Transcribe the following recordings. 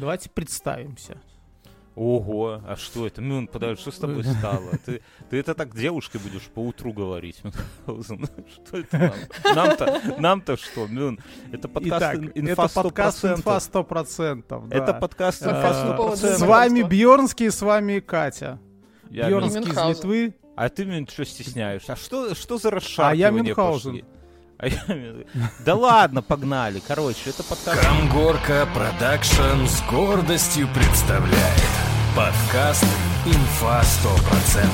Давайте представимся. Ого, а что это? Мюн, подожди, что с тобой стало? Ты, ты это так девушкой будешь по утру говорить? Что это нам? Нам-то, нам-то что, Мюн? Это подкаст Итак, инфа это подкаст 100%. инфа 100%. да. Это подкаст А, инфа по поводу 100%. С вами Бьернский, с вами Катя. Я Бьернский из. Литвы. А ты, Мюн, что стесняешься? А что, что за А я расшаркивание Мюнхгаузен. пошли? А я Да ладно, погнали. Короче, это подкаст... Камгорка Production с гордостью представляет подкаст «Инфа 100%».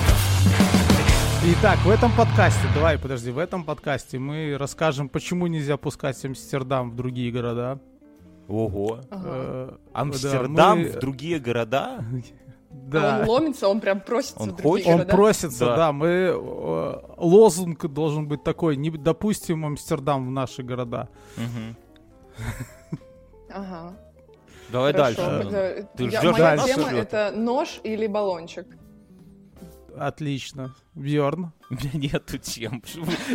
Итак, в этом подкасте, давай, подожди, в этом подкасте мы расскажем, почему нельзя пускать Амстердам в другие города. Ого. Ага. Э, Амстердам да, мы- в другие города? Да. А Он ломится, он прям просится Он хочет? Он города. просится, Да. да. мы э, лозунг должен быть такой: не допустим Амстердам в наши города. Ага. Давай Хорошо. дальше. Это- Ты ждёшь Моя тема это нож или баллончик. Отлично. Бьорн. У меня нету тем.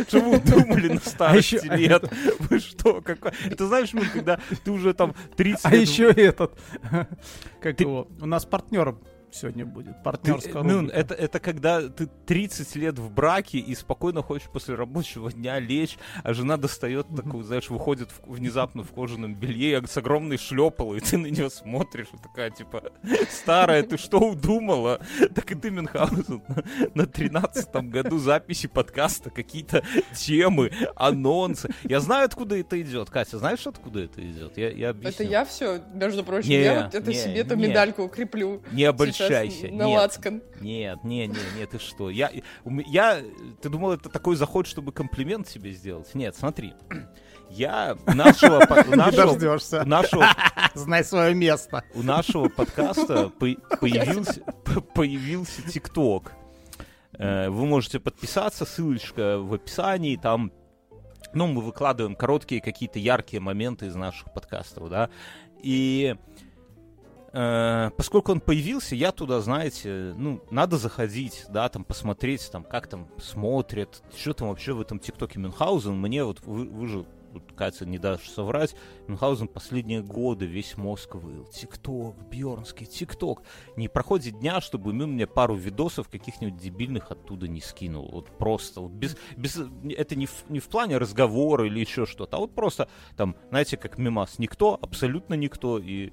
Что вы, думали на старости ещё- лет? Вы что? Какой... Это знаешь, ну, когда ты уже там 30 А лет... еще этот. Как Ты- его? У нас партнер сегодня будет. Ты- Партнерская ну, рубрика. это, это когда ты 30 лет в браке и спокойно хочешь после рабочего дня лечь, а жена достает такую, знаешь, выходит в- внезапно в кожаном белье с огромной шлепалой, и ты на нее смотришь, и такая, типа, старая, ты что удумала? Так и ты, Мюнхгаузен, на 13 году записи подкаста, какие-то темы, анонсы. Я знаю, откуда это идет. Катя, знаешь, откуда это идет? Я, я объясню. Это я все, между прочим, Не, я вот это не, себе эту не. медальку укреплю. Не обольщайся. На нет. лацкан. Нет, не, не, не, ты что? Я, я, ты думал, это такой заход, чтобы комплимент себе сделать? Нет, смотри. Я у нашего, нашего, нашего, Знай свое место. у нашего подкаста по- появился, появился ТикТок. Э, Вы можете подписаться, ссылочка в описании, там ну, мы выкладываем короткие какие-то яркие моменты из наших подкастов, да. И э, поскольку он появился, я туда, знаете, ну, надо заходить, да, там посмотреть, там, как там смотрят, что там вообще в этом ТикТоке Мюнхгаузен. Мне вот, вы, вы же, вот, Катя, не дашь соврать, Мюнхгаузен последние годы весь мозг выл. ТикТок, Бьернский, ТикТок. Не проходит дня, чтобы Мюн мне пару видосов каких-нибудь дебильных оттуда не скинул. Вот просто, вот без, без, это не в, не в плане разговора или еще что-то, а вот просто там, знаете, как мимас, никто, абсолютно никто, и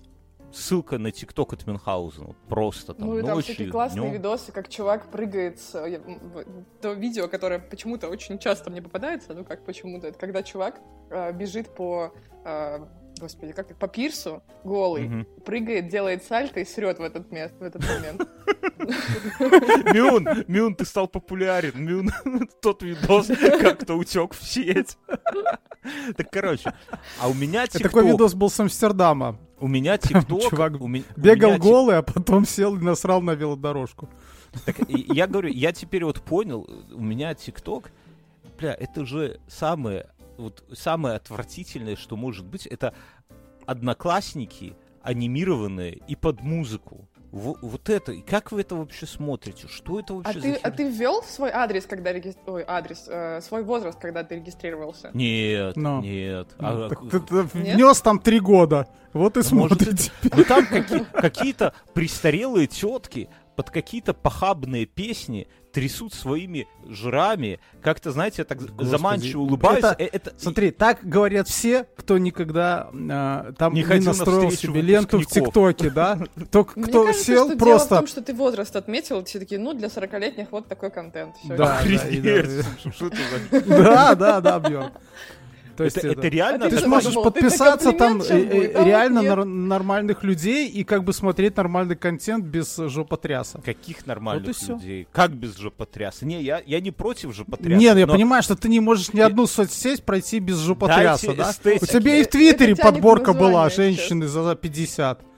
ссылка на ТикТок от Мюнхгаузена. Вот просто там Ну и там ночью, всякие классные днем. видосы, как чувак прыгает с... в- То видео, которое почему-то очень часто мне попадается, ну как почему-то, это когда чувак э, бежит по... э, Господи, как это, по пирсу голый, Мгм. прыгает, делает сальто и срет в этот, мест, в этот момент. Мюн, Мюн, ты стал популярен. Мюн, тот видос как-то утек в сеть. Так, короче, а у меня Такой видос был с Амстердама. У меня ТикТок, чувак у ме- у Бегал меня Тик- голый, а потом сел и насрал на велодорожку. Так, я говорю, я теперь вот понял, у меня ТикТок, бля, это же самое, вот самое отвратительное, что может быть, это одноклассники анимированные и под музыку. Во- Вот это, и как вы это вообще смотрите? Что это А вообще ты, за а херня? ты ввел свой адрес, когда регистрировался... Ой, адрес, э, свой возраст, когда ты регистрировался? Нет, Ну. нет. Ну, А, так ты- ты Нет? внес там три года. Вот и А может, смотрите. Ну там какие- какие-то престарелые тетки под какие-то похабные песни трясут своими жирами, как-то, знаете, так Господи. заманчиво улыбаются. Это- Э, это- Смотри, так говорят все, кто никогда э, там Не не, настроил себе ленту в. ТикТоке, да? Только Мне кто кажется, сел что дело в просто... том, что ты возраст отметил, все такие, ну, для 40-летних вот такой контент. Да, да, да. Да, да. То есть Это это это... реально... А Ты же можешь подписаться там э, э, будет, а реально нар- нормальных людей и как бы смотреть нормальный контент без жопотряса. Каких нормальных Вот людей? Как без жопотряса? Не, я, я не против жопотряса. Нет, я но понимаю, что ты не можешь ни одну соцсеть пройти без жопотряса, Дайте да? У эстетики. тебя и в Твиттере подборка была женщины за 50.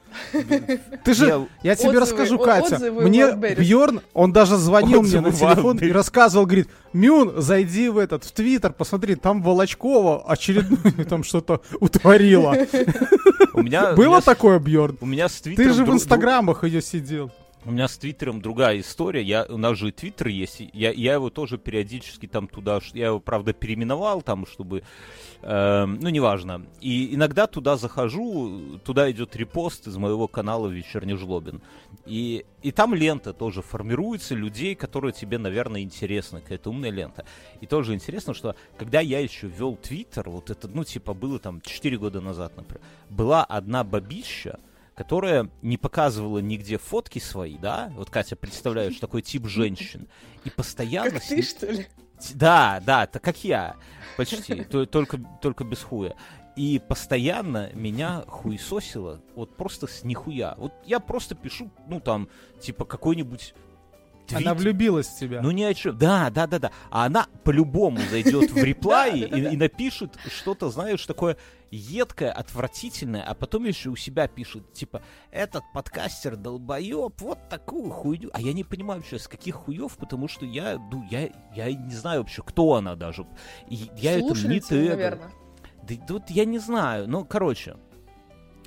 Ты же, Я- я тебе Отзывы, расскажу, Катя. отзывы Мне. Бьорн, он даже звонил мне на Отзывы телефон и рассказывал, говорит, Мюн, зайди в этот, в Твиттер, посмотри, там Волочкова очередную там что-то утворила. У меня... Было такое, Бьорн? У меня с Твиттером... Ты же в инстаграмах ее сидел. У меня с Твиттером другая история. Я, у нас же Твиттер есть. Я, я его тоже периодически там туда... Я его, правда, переименовал там, чтобы... э, ну, неважно. И иногда туда захожу, туда идет репост из моего канала «Вечерний жлобин». И, и там лента тоже формируется людей, которые тебе, наверное, интересны. Какая-то умная лента. И тоже интересно, что когда я еще вел Твиттер, вот это, ну, типа, было там 4 года назад, например, была одна бабища, которая не показывала нигде фотки свои, да? Вот Катя представляешь такой тип женщин. И постоянно... Как ты, что ли? Да, да, так как я. Почти. То- Только, только без хуя. И постоянно меня хуесосило вот просто с нихуя. Вот я просто пишу, ну там, типа какой-нибудь твит. Она влюбилась в тебя. Ну ни о чем. Да, да, да, да. А она по-любому зайдет в реплай и, напишет что-то, знаешь, такое едкое, отвратительное, а потом еще у себя пишет, типа, этот подкастер долбоеб, вот такую хуйню. А я не понимаю вообще, с каких хуев, потому что я, ну, я, я не знаю вообще, кто она даже. И я это не наверное. Да тут я не знаю. Ну, короче.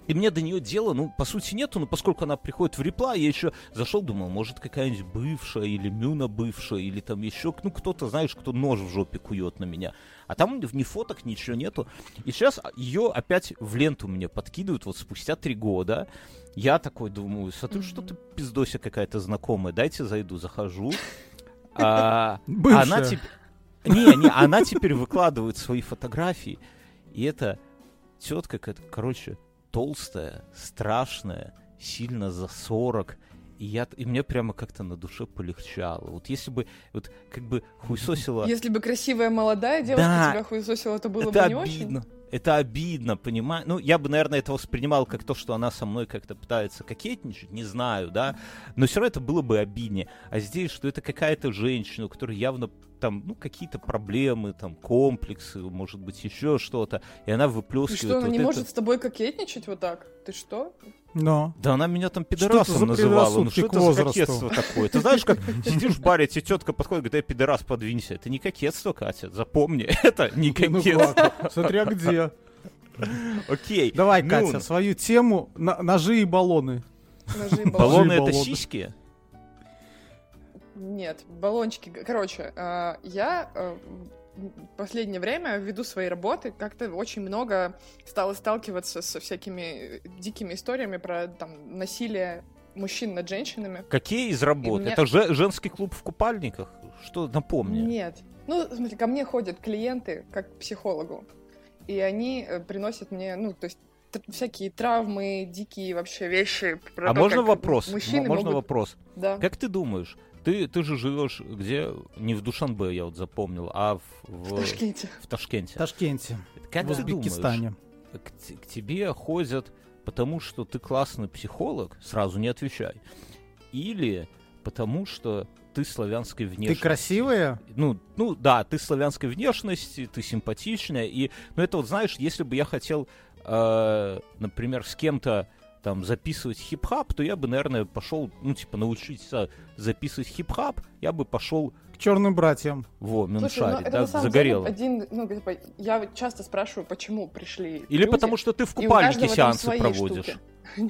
И мне до нее дела, ну, по сути, нету, но поскольку она приходит в реплай, я еще зашел, думал, может, какая-нибудь бывшая, или Мюна бывшая, или там еще, ну, кто-то, знаешь, кто нож в жопе кует на меня. А там ни фоток, ничего нету. И сейчас ее опять в ленту мне подкидывают, вот спустя три года. Я такой думаю, смотрю, Мгм. что-то пиздося какая-то знакомая, дайте зайду, захожу. А, она теперь... Не, не, она теперь выкладывает свои фотографии, и это тетка, какая-то, короче, толстая, страшная, сильно за 40, и, я, и мне прямо как-то на душе полегчало. Вот если бы, вот как бы хуесосила... Если бы красивая молодая девушка Да. тебя хуесосила, то было это бы не очень. Это обидно, понимаю. Ну, я бы, наверное, это воспринимал как то, что она со мной как-то пытается кокетничать, не знаю, да. Но все равно это было бы обиднее. А здесь, что это какая-то женщина, у которой явно там, ну, какие-то проблемы, там, комплексы, может быть, еще что-то. И она выплескивает что, она вот не это. может с тобой кокетничать вот так? Ты что? Но. Да она меня там Что это пидорасом за называла. Ну что это за кокетство такое? Ты знаешь, как сидишь в баре, тебе тетка подходит, говорит, эй, пидорас, подвинься. Это не кокетство, Катя, запомни, это не Ну кокетство. Смотря где. Окей. Давай, Ну, Катя, свою тему на- ножи и баллоны. Ножи и баллончики. Баллоны это сиськи? Нет, баллончики. Короче, а, я э, последнее время, ввиду своей работы, как-то очень много стала сталкиваться со всякими э, дикими историями про там насилие мужчин над женщинами. Какие из работ? Мне- Это же женский клуб в купальниках? Что, напомни. Нет. Ну, смотри, ко мне ходят клиенты как к психологу, и они э, приносят мне, ну, то есть всякие травмы, дикие вообще вещи. Про А то, можно вопрос? Мужчины Можно могут... вопрос? Да. Как ты думаешь, ты, ты же живешь где? Не в Душанбе, я вот запомнил, а в, в, В Ташкенте. в Ташкенте. В Ташкенте. Как в ты думаешь, Узбекистане. к, к тебе ходят потому, что ты классный психолог, сразу не отвечай, или потому, что ты славянской Ты внешности? красивая? Ну, ну да, ты славянской внешности, ты симпатичная, и, ну это вот знаешь, если бы я хотел, э, например, с кем-то там записывать хип-хоп, то я бы, наверное, пошел, ну типа научиться записывать хип-хоп, я бы пошел К черным братьям. во Слушай, ну, это да, загорело. деле один, ну, типа, я часто спрашиваю, почему пришли Или люди, потому что ты в купальнике сеансы проводишь.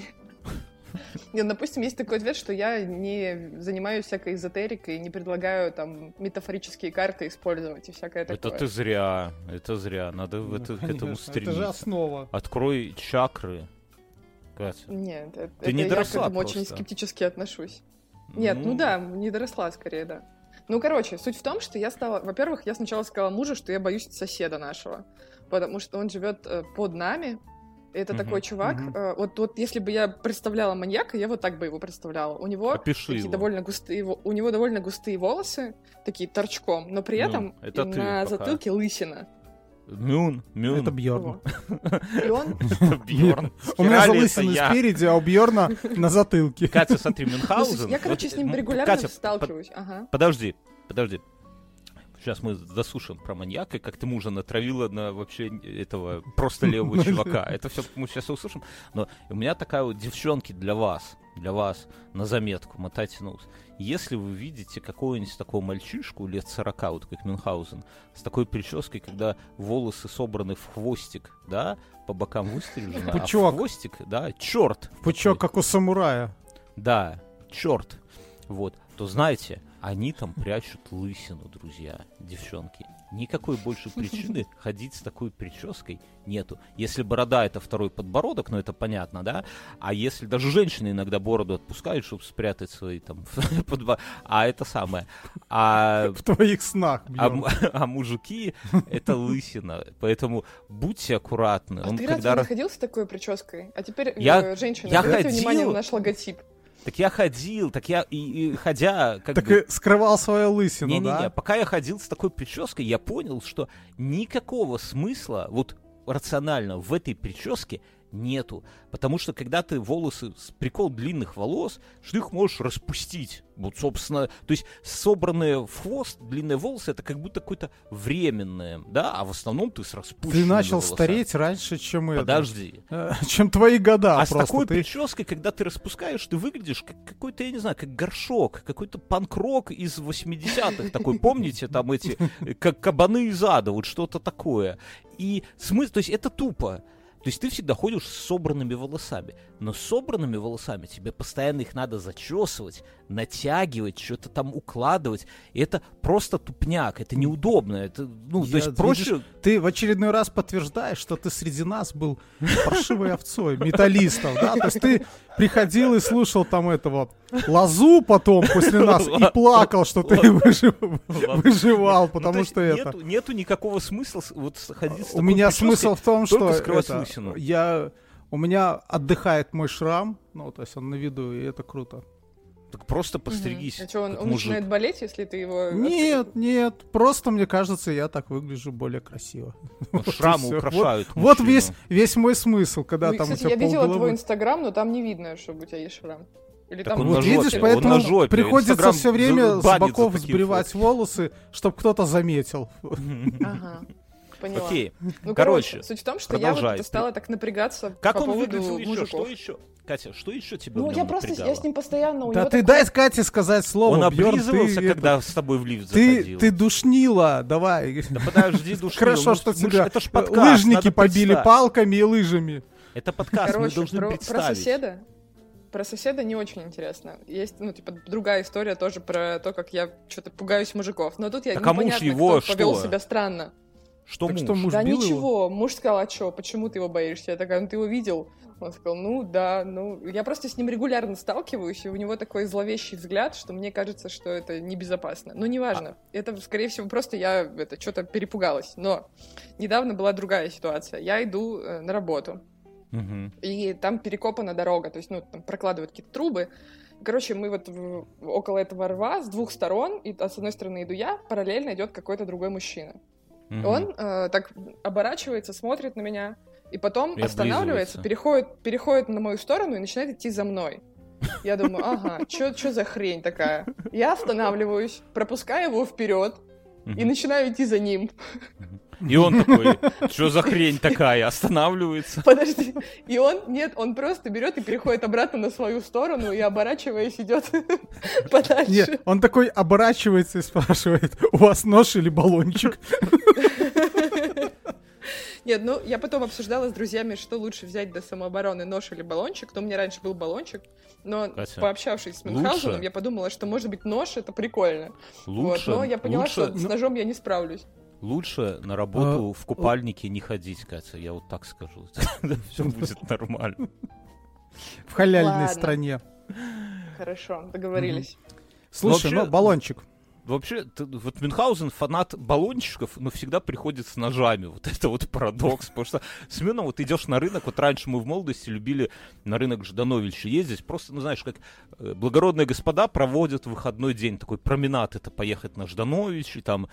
Нет, допустим, есть такой ответ, что я не занимаюсь всякой эзотерикой, не предлагаю там метафорические карты использовать и всякое Это такое. ты зря, это зря, надо в Ну, это- к этому Это же стремиться. основа. Открой чакры, Катя. Нет, это, Ты не это я доросла к этому очень просто. скептически отношусь. Нет, ну, да, не доросла скорее, да. Ну, короче, суть в том, что я стала... Во-первых, я сначала сказала мужу, что я боюсь соседа нашего, потому что он живет э, под нами. Это Мгм, такой чувак. мгм. э, вот, вот если бы я представляла маньяка, я вот так бы его представляла. У него Опиши такие его. довольно густые, у него довольно густые волосы, такие торчком, но при Ну, этом это на пока. затылке лысина. Мюн, Мюн. Это Бьорн. Бьорн. У меня залысины спереди, а у Бьорна на затылке. Катя, смотри, Мюнхгаузен. Я, короче, с ним регулярно сталкиваюсь. Подожди, подожди. Сейчас мы засушим про маньяка, как ты мужа натравила на вообще этого просто левого чувака. Это все мы сейчас услышим. Но у меня такая вот девчонки для вас, для вас на заметку, мотайте на ус. Если вы видите какого-нибудь такого мальчишку лет 40, вот как Мюнхгаузен, с такой прической, когда волосы собраны в хвостик, да, по бокам выстрижены, а в Пучок. хвостик, да, черт. Пучок, как у самурая. Да, черт, вот, то знаете, они там прячут лысину, друзья, девчонки. Никакой больше причины ходить с такой прической нету. Если борода это второй подбородок, ну это понятно, да? А если даже женщины иногда бороду отпускают, чтобы спрятать свои там подбо... А это самое. А, В твоих снах. а, а мужики это лысина. Поэтому будьте аккуратны. А Он ты когда разве раз- не ходил с такой прической? А теперь, Я- э, женщина, я обратите ходил. внимание на наш логотип. Так я ходил, так я и, и ходя, как Так бы, и скрывал свою лысину, Не-не-не, да? пока я ходил с такой прической, я понял, что никакого смысла, вот рационально, в этой прическе нету. Потому что когда ты волосы, с- прикол длинных волос, что ты их можешь распустить. Вот, собственно, то есть собранные в хвост длинные волосы, это как будто какое-то временное, да, а в основном ты с распущенными Ты начал волосами. стареть раньше, чем это. Подожди. Э, Чем твои года А с просто. такой Ты- прической, когда ты распускаешь, ты выглядишь как какой-то, я не знаю, как горшок, какой-то панк-рок из 80-х такой, помните, там эти, э, как кабаны из ада, вот что-то такое. И смысл, то есть это тупо. То есть ты всегда ходишь с собранными волосами. Но с собранными волосами тебе постоянно их надо зачесывать, натягивать, что-то там укладывать. И это просто тупняк, это неудобно. Это, ну, то Я, есть проще... видишь, Ты в очередной раз подтверждаешь, что ты среди нас был паршивой овцой, металлистов, да? То есть ты приходил и слушал там этого лазу потом после нас и плакал, что ты выжив- выживал, Ну, то потому что это... Нету, никакого смысла вот ходить с У меня смысл в том, что я у меня отдыхает мой шрам, ну то есть он на виду и это круто. Так просто постригись. А что, он, он мужик. начинает болеть, если ты его... Нет, нет, просто мне кажется, я так выгляжу более красиво. Ну, Вот Шрамы украшают Вот весь весь мой смысл, когда Ну, и, там кстати, у тебя я видела твой инстаграм, но там не видно, чтобы у тебя есть шрам. Или Так там он Вот на жопе, видишь, он поэтому на жопе. приходится Инстаграм все время с боков сбривать волосы, чтобы кто-то заметил. Ага, поняла. Окей. Ну, Короче, короче, суть в том, что я вот стала так напрягаться Как по он поводу выглядел еще? мужиков. Что еще? Катя, что еще тебя Ну, я просто, я напрягало? с ним постоянно, у Да него ты такой- дай Кате сказать слово, Он облизывался, ты когда это- с тобой в лифт Ты, заходил. ты душнила, давай. Да подожди, душнил. Хорошо, Мы что мы тебя Это ж подкаст, лыжники побили палками и лыжами. Это подкаст, мы Короче, должны про, про представить. соседа. Про соседа не очень интересно. Есть, ну, типа, другая история тоже про то, как я что-то пугаюсь мужиков. Но тут я Так а муж непонятно, его кто повел что? себя странно. Что Так муж? что муж да бил его? ничего, муж сказал, а что, почему ты его боишься? Я такая, ну ты его видел? Он сказал, ну да, ну... Я просто с ним регулярно сталкиваюсь, и у него такой зловещий взгляд, что мне кажется, что это небезопасно. Ну, неважно. Это, скорее всего, просто я это что-то перепугалась. Но недавно была другая ситуация. Я иду э, на работу, Мгм. и там перекопана дорога, то есть, ну, там прокладывают какие-то трубы. Короче, мы вот в- около этого рва с двух сторон, и а с одной стороны иду я, параллельно идет какой-то другой мужчина. Мгм. Он э, так оборачивается, смотрит на меня, и потом И останавливается, переходит, переходит на мою сторону и начинает идти за мной. Я думаю, ага, что за хрень такая? Я останавливаюсь, пропускаю его вперед и начинаю идти за ним. И он такой, что за хрень такая, останавливается. Подожди. И он, нет, он просто берет и переходит обратно на свою сторону и, оборачиваясь, идет подальше. Нет, он такой оборачивается и спрашивает, у вас нож или баллончик? Нет, ну, я потом обсуждала с друзьями, что лучше взять для самообороны, нож или баллончик. Но у меня раньше был баллончик, но Катя, пообщавшись с Мюнхгаузеном, я подумала, что, может быть, нож — это прикольно. Лучше, вот, но я поняла, лучше, что с ножом я не справлюсь. Лучше на работу А, в купальнике не ходить, Катя, я вот так скажу. Все будет нормально. В халяльной стране. Хорошо, договорились. Слушай, ну, баллончик. Вообще, ты- вот Мюнхгаузен фанат баллончиков, но всегда приходит с ножами. Вот это вот парадокс. Потому что смена, вот идешь на рынок, вот раньше мы в молодости любили на рынок Ждановича ездить. Просто, ну знаешь, как э, благородные господа проводят выходной день. Такой променад это поехать на Жданович и там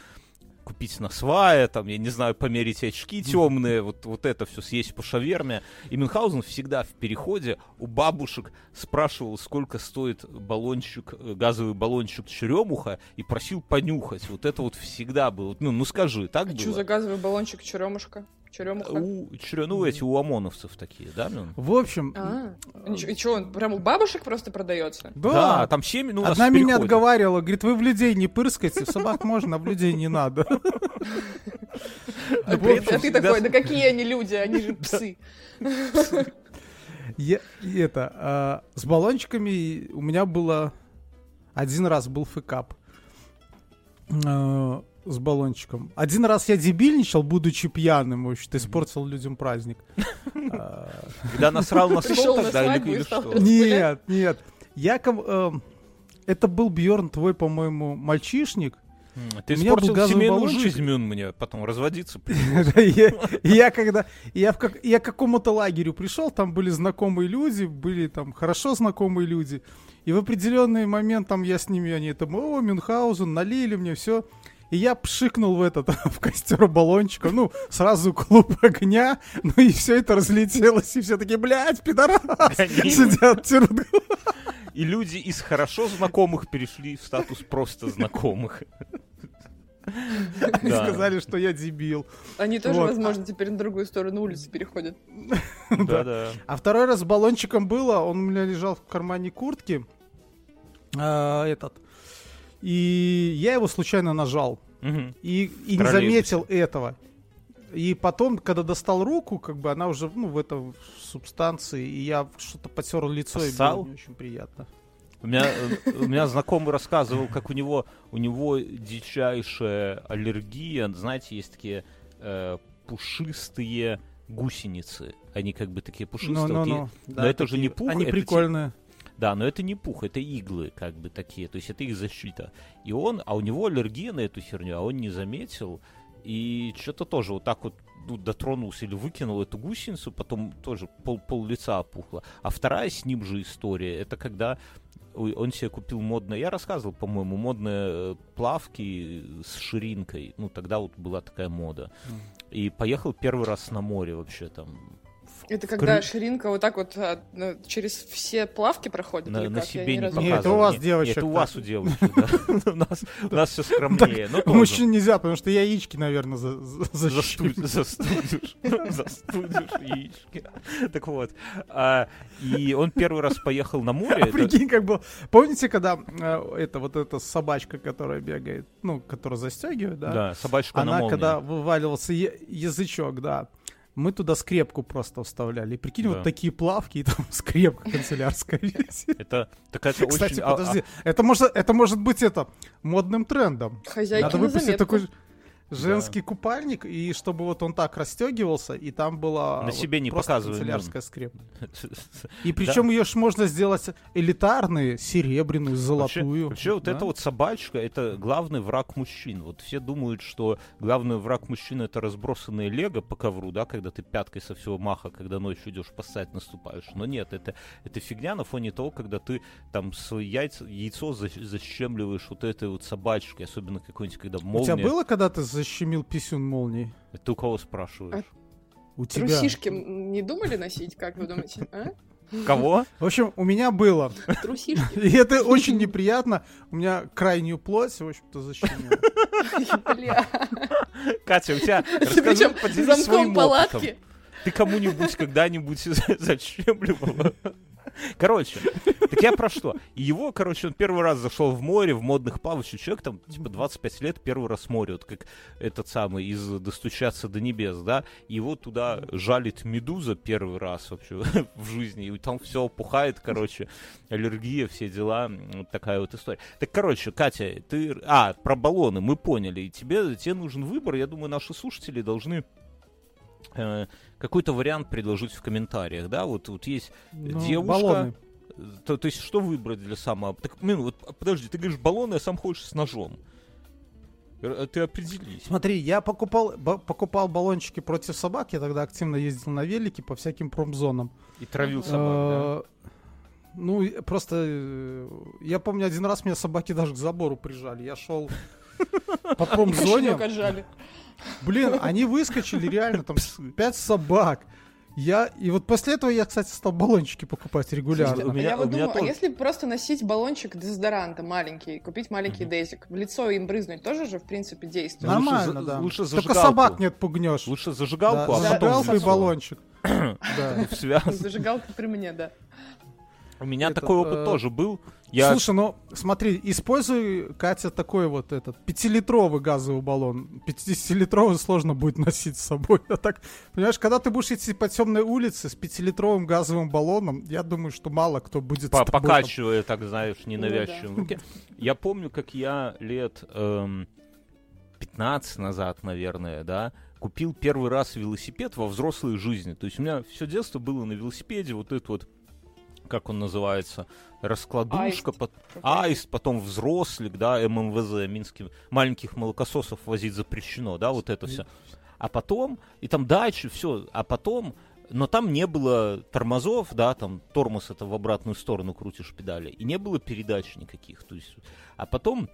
купить на свае, там, я не знаю, померить очки темные, вот, вот это все съесть по шаверме. И Мюнхгаузен всегда в переходе у бабушек спрашивал, сколько стоит баллончик, э, газовый баллончик черемуха, и просил понюхать. Вот это вот всегда было. Ну, ну скажи, так А было? что за газовый баллончик черемушка? Черемуха? У, черё- ну, эти у ОМОНовцев такие, да, Мюн? В общем, А, ничего- и что, он прям у бабушек просто продается? Да, да, там семь, ну, у Одна меня отговаривала, говорит, вы в людей не пырскайте, в собак можно, а в людей не надо. А при ты, а такой, да какие они люди, они же псы. Это, а, с баллончиками у меня было... Один раз был фэкап. С баллончиком. Один раз я дебильничал, будучи пьяным, в общем-то, испортил людям праздник. А, Когда насрал на стол тогда или что? Нет, нет. Я ком- эм, Это был Бьорн, твой, по-моему, мальчишник. Ты испортил семейную жизнь, Мюн, мне потом разводиться. Я когда я в как- я к какому-то лагерю пришел, там были знакомые люди, были там хорошо знакомые люди. И в определенный момент там я с ними, они там, о, Мюнхгаузен, налили мне все. И я пшикнул в этот, в костер баллончика, ну, сразу клуб огня, ну и все это разлетелось, и все такие, блядь, пидорас, Они- сидят, тянут И люди из хорошо знакомых перешли в статус просто знакомых. и Да. сказали, что я дебил. Они тоже, Вот. возможно, теперь на другую сторону улицы переходят. Да-да. А второй раз с баллончиком было, он у меня лежал в кармане куртки, а, этот, и я его случайно нажал, Мгм. и, и не заметил этого. И потом, когда достал руку, как бы она уже, ну, в этом субстанции, и я что-то потер лицо, и Поссал? было не очень приятно. У меня, э, у меня знакомый рассказывал, как у него, у него дичайшая аллергия. Знаете, есть такие э, пушистые гусеницы. Они как бы такие пушистые. Ну, ну, вот и- ну. но это же не пух, Они это прикольные. Да, но это не пух, это иглы как бы такие. То есть это их защита. И он, а у него аллергия на эту херню, а он не заметил. И что-то тоже вот так вот ну, дотронулся или выкинул эту гусеницу, потом тоже пол, пол лица опухло. А вторая с ним же история, это когда он себе купил модные, я рассказывал, по-моему, модные э, плавки с ширинкой. Ну, тогда вот была такая мода. И поехал первый раз на море вообще там. Это когда Кры- ширинка вот так вот а, ну, через все плавки проходит? на, или на как? Я себе ни не разу Нет, это у вас Нет, девочек Это у вас у девочек, да. У нас- все скромнее. Мужчин нельзя, потому что яички, наверное, Застудишь. Застудишь яички. Так вот. а, И он первый раз поехал на море. Прикинь, как было. Помните, когда э, это вот эта собачка, которая бегает, ну, которая застегивает, да? Да, собачка на Она, когда вываливался язычок, да, мы туда скрепку просто вставляли. И прикинь, Да. вот такие плавки, и там скрепка канцелярская висит. Это такая очень... Кстати, а- а- подожди, это может, это может быть это модным трендом. Хозяйки Надо на выпустить заметку. такой женский купальник, и чтобы вот он так расстегивался, и там была На вот себе не просто канцелярская скрепка. И причем ее ж можно сделать элитарные, серебряную, золотую. Вообще, вообще вот да? эта вот собачка, это главный враг мужчин. Вот все думают, что главный враг мужчин это разбросанные лего по ковру, да, когда ты пяткой со всего маха, когда ночью идешь поссать, наступаешь. Но нет, это, это фигня на фоне того, когда ты там свои яйца, яйцо защ- защемливаешь вот этой вот собачкой, особенно какой-нибудь, когда У молния. тебя было, когда ты защемил писюн молнией? Ты у кого спрашиваешь? У тебя. Трусишки не думали носить, как вы думаете? а? Кого? В общем, у меня было. Трусишки? И это очень неприятно. У меня крайнюю плоть, в общем-то, защемило. Катя, у тебя Причем расскажи, поделись замком своим палатки. опытом. Ты кому-нибудь когда-нибудь защемливала? Короче, так я про что? И его, короче, он первый раз зашел в море, в модных плавающих человек, там, типа, 25 лет, первый раз в море, вот как этот самый из «Достучаться до небес», да, его туда жалит медуза первый раз вообще в жизни, и там все опухает, короче, аллергия, все дела, вот такая вот история. Так, короче, Катя, ты... А, про баллоны, мы поняли, и тебе, тебе нужен выбор, я думаю, наши слушатели должны э, какой-то вариант предложить в комментариях, да, вот, вот есть Ну, Девушка- баллоны. то, то есть что выбрать для самого... Так, Мин, вот а, подожди, ты говоришь баллоны, а сам ходишь с ножом. Р- Ты определись. Смотри, я покупал, покупал баллончики против собак. Я тогда активно ездил на велике по всяким промзонам. И травил собак, Э, Ну, просто... э, Я помню, один раз меня собаки даже к забору прижали. Я шел по промзоне. Блин, они выскочили реально, там пять собак. Я, и вот после этого я, кстати, стал баллончики покупать регулярно. Слушайте, У меня- я вот у меня думаю, а тоже. если просто носить баллончик дезодоранта маленький, купить маленький дезик, в лицо им брызнуть, тоже же, в принципе, действует? Лучше Нормально, за- да. лучше Только зажигалку. собак не отпугнешь. Лучше зажигалку, Да, а потом зажигалку и баллончик. Да. Зажигалка при мне, да. У меня Этот, такой опыт э, тоже был. Я Слушай, ну смотри, используй, Катя, такой вот этот пятилитровый газовый баллон. 50-литровый сложно будет носить с собой. А так, понимаешь, когда ты будешь идти по темной улице с пятилитровым газовым баллоном, я думаю, что мало кто будет по- там- покачивая, так знаешь, ненавязчиво Ну руке. Я помню, как я лет эм, 15 назад, наверное, да, купил первый раз велосипед во взрослой жизни. То есть у меня все детство было на велосипеде, вот это вот, как он называется, раскладушка, Аист. пот- аист, потом взрослик, да, ММВЗ, Минским, маленьких молокососов возить запрещено, да, вот это все. А потом, и там дальше все, а потом, но там не было тормозов, да, там тормоз это в обратную сторону крутишь педали, и не было передач никаких, то есть, а потом,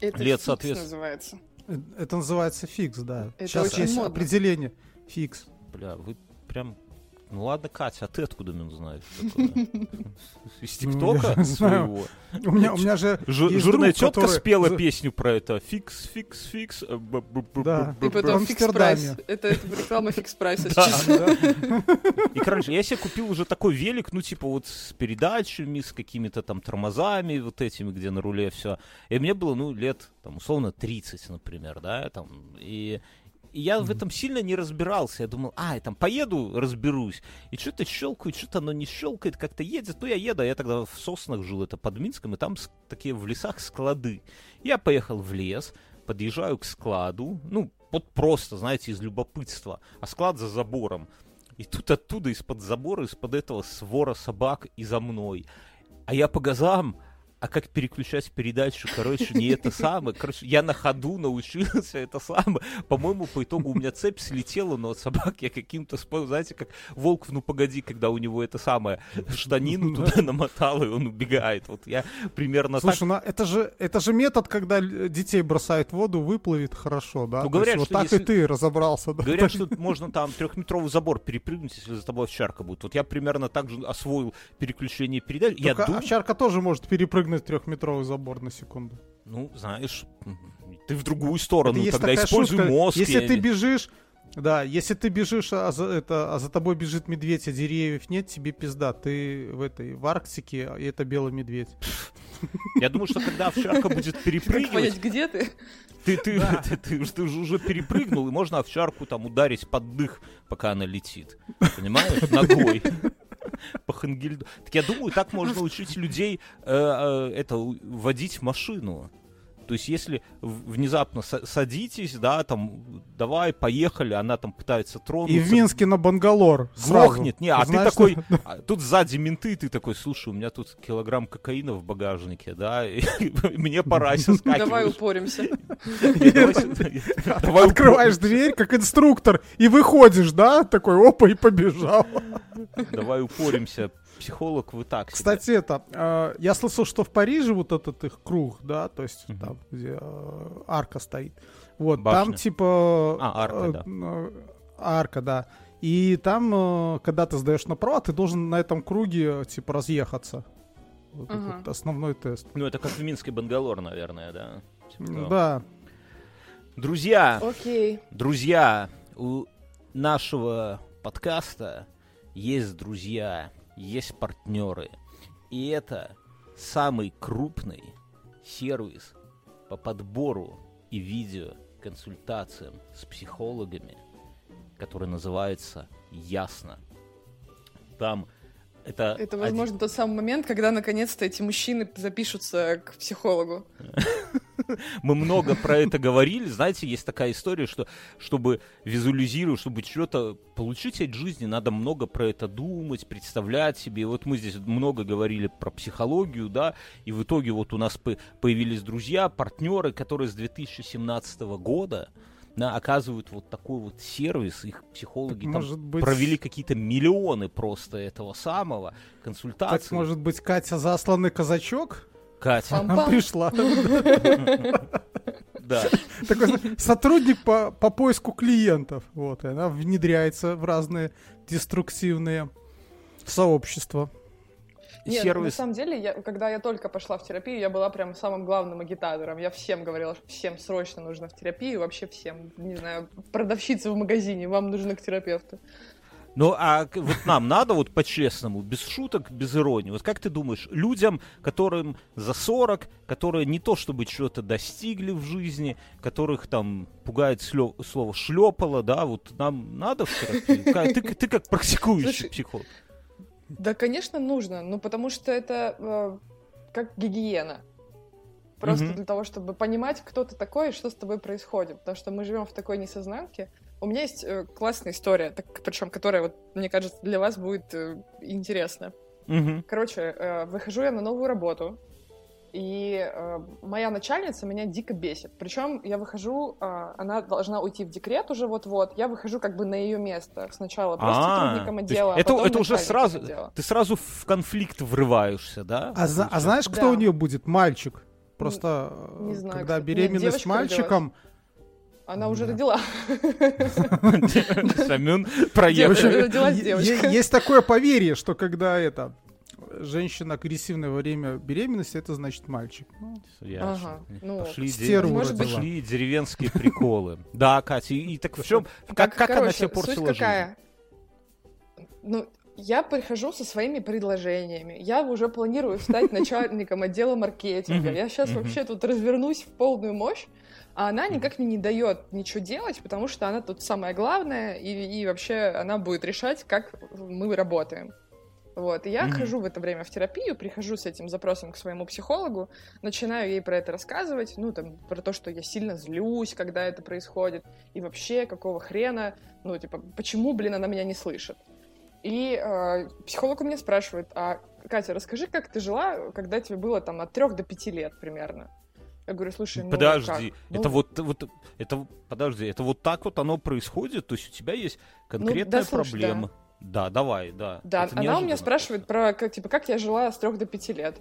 Это Лет, фикс соответственно. называется. Э, Это называется фикс, да. Это Сейчас очень есть модно. определение. Fix. бля, вы прям, ну ладно, Катя, а ты откуда меня знаешь? Из ТикТока своего? У меня, у меня же Жирная тетка спела песню про это. Fix, fix, fix. э, Да. И потом Fix Price. Это, реклама Fix Price 'а. Да. сейчас. И, короче, я себе купил уже такой велик, ну, типа, вот с передачами, с какими-то там тормозами, вот этими, где на руле все. И мне было, ну, лет, там, условно, 30, например, да, там, и... И я в этом сильно не разбирался. Я думал, а, я там поеду, разберусь. И что-то щелкает, что-то оно не щелкает, как-то едет. Ну, я еду, а я тогда в Соснах жил, это под Минском, и там такие в лесах склады. Я поехал в лес, подъезжаю к складу, ну, вот просто, знаете, из любопытства. А склад за забором. И тут оттуда, из-под забора, из-под этого свора собак и за мной. А я по газам, а как переключать передачу, короче, не это самое. Короче, я на ходу научился это самое. По-моему, по итогу у меня цепь слетела, но от собак я каким-то способом, знаете, как волк «Ну погоди», когда у него это самое штанину туда намотал, и он убегает. Вот я примерно так Слушай, ну это же, это же метод, когда детей бросают в воду, выплывет хорошо, да? Ну, есть говорят, вот что так если- и ты разобрался, да? Говорят, что можно там трехметровый забор перепрыгнуть, если за тобой овчарка будет. Вот я примерно так же освоил переключение передач. Я Только думаю, овчарка тоже может перепрыгнуть трехметровый забор на секунду. ну, знаешь, ты в другую сторону, Это тогда используй шутка, мозг. Если я ты не- бежишь, да, если ты бежишь, а за, это, а за тобой бежит медведь, а деревьев нет, тебе пизда. Ты в этой, в Арктике, и это белый медведь. Я думаю, что когда овчарка будет перепрыгивать, понять, где ты? ты, ты, ты, ты уж- ты уже- уже перепрыгнул, и можно овчарку там ударить под дых, пока она летит. Понимаешь? Ногой. По Хангельду. Так я думаю, так можно учить людей э, э, это водить машину. То есть, если внезапно са- садитесь, да, там, давай, поехали, она там пытается тронуться. И в Минске на Бангалор. сразу. Грохнет, не, а ты Знаешь, такой, что- а тут сзади менты, ты такой, слушай, у меня тут килограмм кокаина в багажнике, да, мне пора соскакивать. Давай упоримся. Открываешь дверь, как инструктор, и выходишь, да? Такой, опа, и побежал. Давай упоримся. Психолог вы так себе. Кстати, это, э, я слышал, что в Париже вот этот их круг, да, то есть Мгм. там, где э, арка стоит. Вот, Башня. там типа... А, арка, э, да. э, арка, да. И там, э, когда ты сдаешь направо, ты должен на этом круге, типа, разъехаться. Вот Ага. этот основной тест. Ну, это как в Минске Бангалор, наверное, да. Типа. Да. Друзья, Окей. друзья, у нашего подкаста есть друзья, есть партнеры. И это самый крупный сервис по подбору и видеоконсультациям с психологами, который называется Ясно. Там это, Это, один- возможно, тот самый момент, когда наконец-то эти мужчины запишутся к психологу. Мы много про это говорили. Знаете, есть такая история, что чтобы визуализировать, чтобы что-то получить от жизни, надо много про это думать, представлять себе. Вот мы здесь много говорили про психологию, да, и в итоге вот у нас по- появились друзья, партнеры, которые с 2017 года да, оказывают вот такой вот сервис, их психологи там Может быть, провели какие-то миллионы просто этого самого, консультаций. так, может быть, Катя засланный казачок? Катя, Она пришла. да. Такой сотрудник по, по поиску клиентов. Вот, и она внедряется в разные деструктивные сообщества. Нет, на сервис самом деле, я, когда я только пошла в терапию, я была прям самым главным агитатором. Я всем говорила, что всем срочно нужно в терапию, вообще всем. Не знаю, продавщица в магазине, вам нужно к терапевту. Ну, а вот нам надо вот по-честному, без шуток, без иронии. Вот как ты думаешь, людям, которым за 40, которые не то чтобы что-то достигли в жизни, которых там пугает слё- слово шлепало, да, вот нам надо в терапию? Ты, ты как практикующий Слушай, психолог. Да, конечно, нужно. Ну, потому что это э, как гигиена. Просто Мгм. для того, чтобы понимать, кто ты такой и что с тобой происходит. Потому что мы живем в такой несознанке. У меня есть э, классная история, так, причем которая, вот, мне кажется, для вас будет э, интересна. Мгм. Короче, э, выхожу я на новую работу, и э, моя начальница меня дико бесит. Причем я выхожу, э, она должна уйти в декрет уже вот-вот, я выхожу как бы на ее место. Сначала просто А, сотрудником отдела, а это, потом это уже сразу, отдела. ты сразу в конфликт врываешься, да? А, зна- а знаешь, кто Да. у нее будет? Мальчик. Просто, э, не знаю, когда кстати. Нет, беременность девочка мальчиком... Она уже Да. родила. Семен В проехал. Родилась Есть такое поверье, что когда это женщина агрессивная во время беременности, это значит мальчик. Ну, Ясно. Ага, ну, Пошли, де- может быть- пошли деревенские приколы. Да, Катя, и, и так в чем, как, как она короче, суть портила жизнь? какая? Ну, я прихожу со своими предложениями. Я уже планирую стать начальником отдела маркетинга. Я сейчас вообще тут развернусь в полную мощь, а она никак мне не дает ничего делать, потому что она тут самая главная, и, и вообще она будет решать, как мы работаем. Вот, и я Мгм. хожу в это время в терапию, прихожу с этим запросом к своему психологу, начинаю ей про это рассказывать, ну, там, про то, что я сильно злюсь, когда это происходит, и вообще, какого хрена, ну, типа, почему, блин, она меня не слышит. И э, психолог у меня спрашивает, а, Катя, расскажи, как ты жила, когда тебе было там от трех до пяти лет примерно? Я говорю, слушай, ну Подожди, как? Ну, это вот, вот, это, подожди, это вот так вот оно происходит? То есть у тебя есть конкретная да, слушай, проблема? Да, давай, да. Да, Это она у меня спрашивает про, как, типа, как я жила с трех до пяти лет.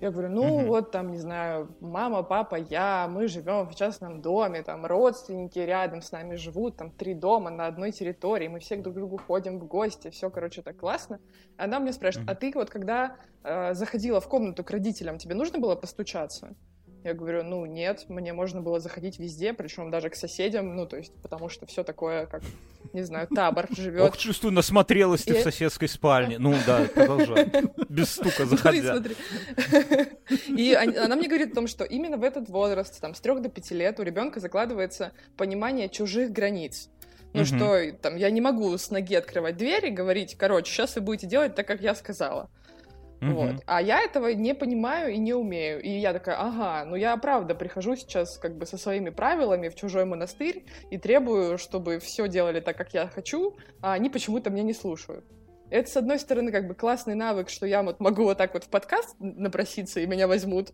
Я говорю, ну Мгм. вот там, не знаю, мама, папа, я, мы живем в частном доме, там родственники рядом с нами живут, там три дома на одной территории, мы все друг к другу ходим в гости, все, короче, так классно. Она мне спрашивает, а ты вот когда э, заходила в комнату к родителям, тебе нужно было постучаться? Я говорю, ну нет, мне можно было заходить везде, причем даже к соседям, ну то есть потому что все такое, как, не знаю, табор живет. Ох, чувствую, насмотрелась ты в соседской спальне. Ну да, продолжай. Без стука и заходя. И она мне говорит о том, что именно в этот возраст, там, с трех до пяти лет, у ребенка закладывается понимание чужих границ. Ну Мгм. что, там, я не могу с ноги открывать дверь и говорить, короче, сейчас вы будете делать так, как я сказала. Мгм. Вот. А я этого не понимаю и не умею. И я такая, ага, ну я правда прихожу сейчас как бы со своими правилами в чужой монастырь и требую, чтобы все делали так, как я хочу, а они почему-то меня не слушают. Это, с одной стороны, как бы классный навык, что я вот могу вот так вот в подкаст напроситься, и меня возьмут.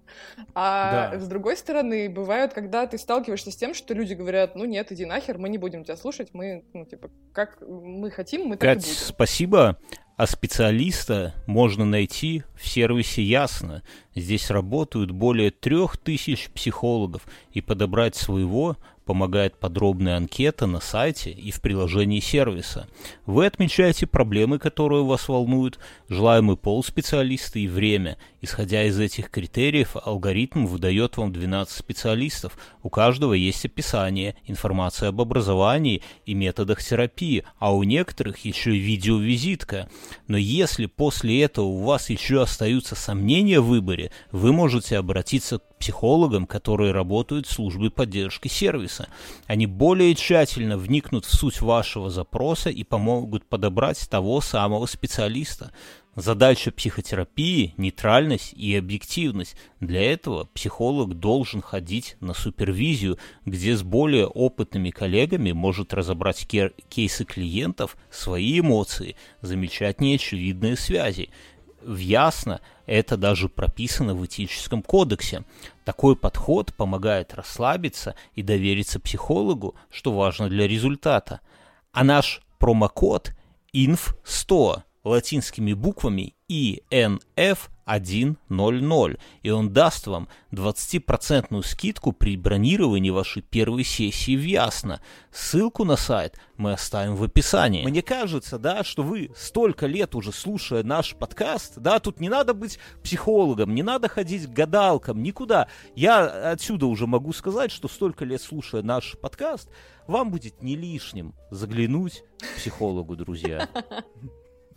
А Да. с другой стороны, бывают, когда ты сталкиваешься с тем, что люди говорят, ну нет, иди нахер, мы не будем тебя слушать, мы, ну, типа, как мы хотим, мы так и Кать, будем. спасибо. А специалиста можно найти в сервисе Ясно. Здесь работают более трех тысяч психологов, и подобрать своего помогает подробная анкета на сайте и в приложении сервиса. Вы отмечаете проблемы, которые вас волнуют, желаемый пол специалиста и время. Исходя из этих критериев, алгоритм выдает вам 12 специалистов. У каждого есть описание, информация об образовании и методах терапии, а у некоторых еще и видеовизитка. Но если после этого у вас еще остаются сомнения в выборе, вы можете обратиться к психологам, которые работают в службе поддержки сервиса. Они более тщательно вникнут в суть вашего запроса и помогут подобрать того самого специалиста. Задача психотерапии – нейтральность и объективность. Для этого психолог должен ходить на супервизию, где с более опытными коллегами может разобрать кейсы клиентов, свои эмоции, замечать неочевидные связи. В ясно это даже прописано в этическом кодексе. Такой подход помогает расслабиться и довериться психологу, что важно для результата. А наш промокод INF100 латинскими буквами INF100, и он даст вам 20% скидку при бронировании вашей первой сессии в Ясно. Ссылку на сайт мы оставим в описании. Мне кажется, да, что вы столько лет уже слушая наш подкаст, да, тут не надо быть психологом, не надо ходить к гадалкам, никуда. Я отсюда уже могу сказать, что столько лет слушая наш подкаст, вам будет не лишним заглянуть к психологу, друзья.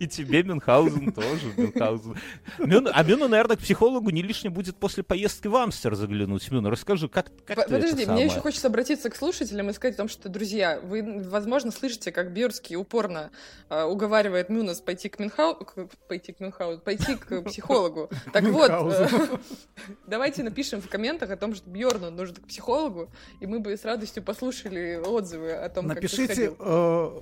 И тебе Мюнхгаузен тоже, Мюнхгаузен. Мюн, а Мюну, наверное, к психологу не лишнее будет после поездки в Амстер заглянуть. Мюн, расскажи, как, как ты Подожди, это мне самое? еще хочется обратиться к слушателям и сказать о том, что, друзья, вы, возможно, слышите, как Бьерский упорно э, уговаривает Мюнас пойти к Мюнхау... к- пойти к Мюнхаузу, пойти к психологу. Так вот, э, давайте напишем в комментах о том, что Бьорну нужен к психологу, и мы бы с радостью послушали отзывы о том, как ты Напишите сходил. э,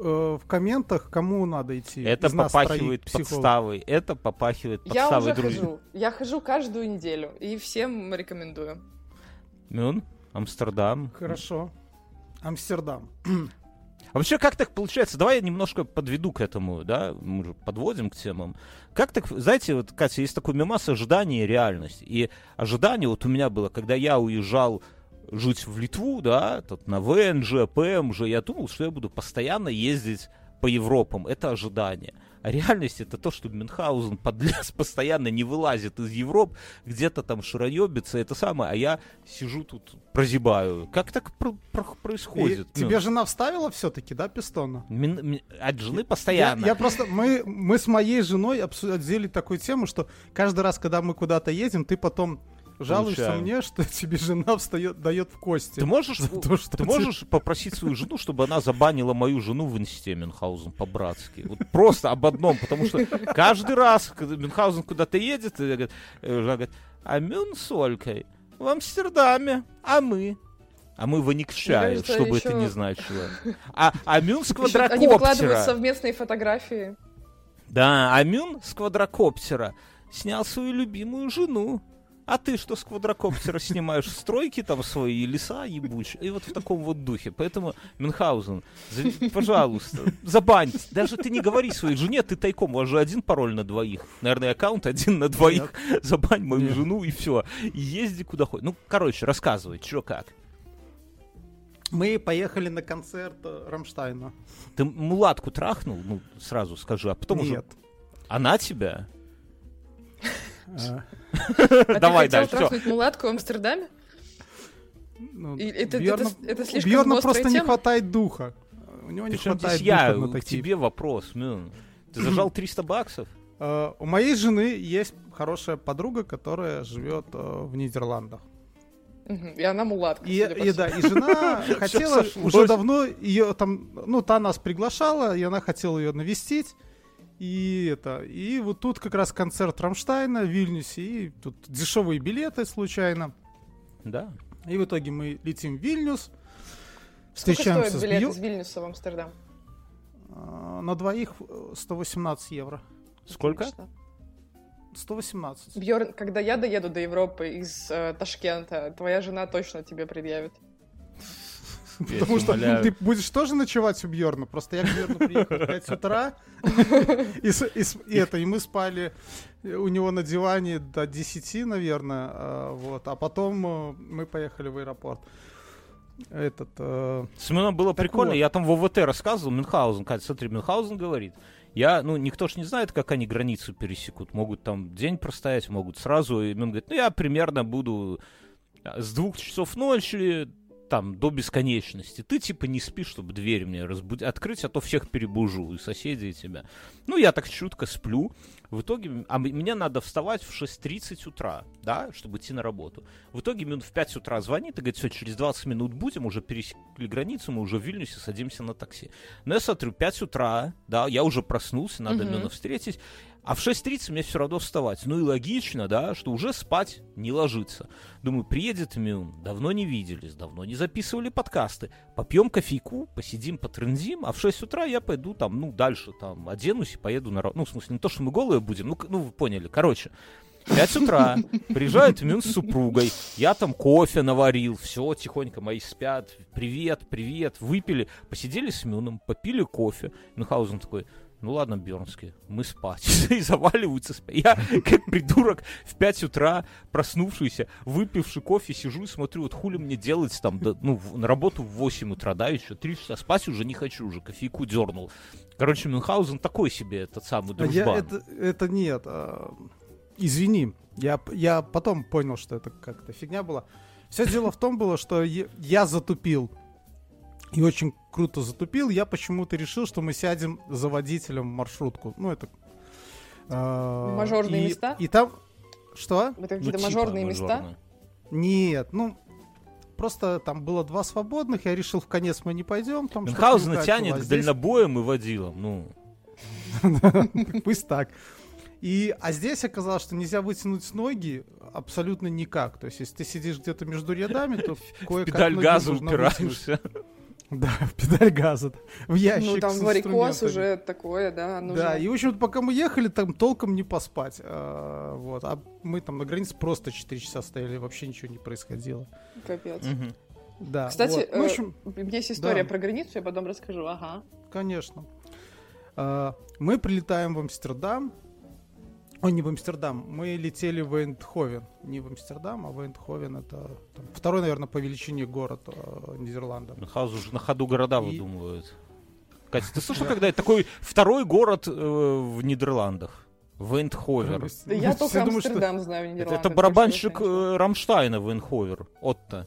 э, в комментах, кому надо идти. Это попахивает подставой. Это попахивает Я подставой, уже друзья. хожу. Я хожу каждую неделю, и всем рекомендую. Мюн, Амстердам. Хорошо. Амстердам. А Вообще, как так получается? Давай я немножко подведу к этому, да? Мы же подводим к темам. Как так, знаете, вот, Катя, есть такой мемас ожидание и реальность. И ожидание вот у меня было, когда я уезжал жить в Литву, да, тут на ВНЖ, ПМЖ, я думал, что я буду постоянно ездить по Европам. Это ожидание. А реальность это то, что Мюнхгаузен подлез постоянно не вылазит из Европ, где-то там шароебится, это самое, а я сижу тут, прозябаю. Как так про- про- И происходит? Ну, тебе жена вставила все-таки, да, пистона? Мин- ми- от жены Я, постоянно. я просто, мы, мы с моей женой обсудили такую тему, что каждый раз, когда мы куда-то едем, ты потом жалуешься Получаю. мне, что тебе жена встает, дает в кости. Ты можешь, то, что ты можешь попросить свою жену, чтобы она забанила мою жену в институте Мюнхгаузен по-братски? Вот просто об одном, потому что каждый раз, когда Мюнхгаузен куда-то едет, и говорит, э, жена говорит, а Мюн с Олькой в Амстердаме, а мы? А мы в Аникшае, кажется, чтобы это еще- не значило. А, а Мюн с Ещё Они выкладывают квадрокоптера. совместные фотографии. Да, а Мюн с квадрокоптера снял свою любимую жену. А ты что с квадрокоптера снимаешь стройки там свои, леса ебучие? И вот в таком вот духе. Поэтому, Мюнхгаузен, пожалуйста, забань. Даже ты не говори своей жене, ты тайком, у вас же один пароль на двоих. Наверное, аккаунт один на двоих. Забань мою Нет. жену и все. И езди куда хочешь. Ну, короче, рассказывай, что как. Мы поехали на концерт э, Рамштайна. Ты мулатку трахнул? Ну, сразу скажи, а потом уже... Нет. Она тебя? А, А Давай ты хотел дальше, всё. трахнуть мулатку в Амстердаме? ну, это- слишком острая просто не хватает духа. У него не хватает духа на такие. тебе вопрос. Ты зажал 300 баксов? У моей жены есть хорошая подруга, которая живет э, в Нидерландах. И она мулатка. И, и да, и жена хотела уже давно ее там, ну, та нас приглашала, и она хотела ее навестить. И это, и вот тут как раз концерт Рамштайна в Вильнюсе, и тут дешевые билеты случайно. Да. И в итоге мы летим в Вильнюс, Сколько встречаемся стоит с билет Бью- из Вильнюса в Амстердам? А, на двоих э, 118 евро. Сколько? Отлично. 118. Бьорн, когда я доеду до Европы из э, Ташкента, твоя жена точно тебе предъявит. Потому что умоляю. ты будешь тоже ночевать у Бьорна. Просто я к Бьорну приехал в 5 утра. И, и и это, и мы спали у него на диване до 10, наверное. а, Вот. А потом э, мы поехали в аэропорт. Этот... э, С Мюном было прикольно. вот. Я там в ОВТ рассказывал. Мюнхгаузен, смотри, Мюнхгаузен говорит. Я, ну, никто ж не знает, как они границу пересекут. Могут там день простоять, могут сразу. И Мюн говорит, ну, я примерно буду а, с двух часов ночи там до бесконечности. Ты типа не спишь, чтобы дверь мне разбудить, открыть, а то всех перебужу, и соседей, и тебя. Ну, я так чутко сплю. В итоге, а мне надо вставать в 6.30 утра, да, чтобы идти на работу. В итоге минут в 5 утра звонит и говорит, все, через 20 минут будем, уже пересекли границу, мы уже в Вильнюсе садимся на такси. Но я смотрю, 5 утра, да, я уже проснулся, надо Мгм. Мюна встретить, а в 6.30 мне все равно вставать. Ну и логично, да, что уже спать не ложится. Думаю, приедет Мюн, давно не виделись, давно не записывали подкасты. Попьем кофейку, посидим, потрындим, а в 6 утра я пойду там, ну, дальше там оденусь и поеду на. Ну, в смысле, не то, что мы голые будем, ну, ну вы поняли. Короче, 5 утра, приезжает Мюн с супругой, я там кофе наварил, все, тихонько мои спят, привет, привет, выпили, посидели с Мюном, попили кофе. Мюнхгаузен такой, ну ладно, Бернский, мы спать. И заваливаются спать. Я, как придурок, в 5 утра, проснувшийся, выпивший кофе, сижу и смотрю, вот хули мне делать там, да, ну, на работу в 8 утра, да, еще 3 часа спать уже не хочу, уже кофейку дернул. Короче, Мюнхгаузен такой себе, этот самый А я, дружбан. это, это нет. а, извини. Я, я потом понял, что это как-то фигня была. Все дело в том было, что я, я затупил. И очень круто затупил. Я почему-то решил, что мы сядем за водителем в маршрутку. Ну, это... а, Мажорные и- места? И там... Что? Это Ну, какие-то типа мажорные места? мажорные. Нет, ну... Просто там было два свободных, я решил, в конец мы не пойдем. Там Мюнхгаузена тянет а к дальнобоям и водилам, ну. Пусть так. И, а здесь оказалось, что нельзя вытянуть ноги абсолютно никак. То есть, если ты сидишь где-то между рядами, то кое-как Педаль газа нужно вытянуть. Да, в педаль газа. В ящик Ну, там с варикоз уже такое, да, нужно. Да, и, в общем пока мы ехали, там толком не поспать. А, вот. А мы там на границе просто 4 часа стояли, вообще ничего не происходило. Капец. Мгм. Да, Кстати, вот. Ну, в э, общем, У меня есть история Да. про границу, я потом расскажу. Ага. Конечно. А, Мы прилетаем в Амстердам. Ой, не в Амстердам. Мы летели в Эйндховен. Не в Амстердам, а в Эйндховен. Это там, второй, наверное, по величине город э, Нидерландов. Мюнхгаузен уже на ходу города И- выдумывают. Катя, ты слышал, когда это такой второй город э, в Нидерландах? Вейндховер. Да я только что- Амстердам знаю, Это, Нидерланды. это больше барабанщик э, Рамштайна Вейнховер. Отто.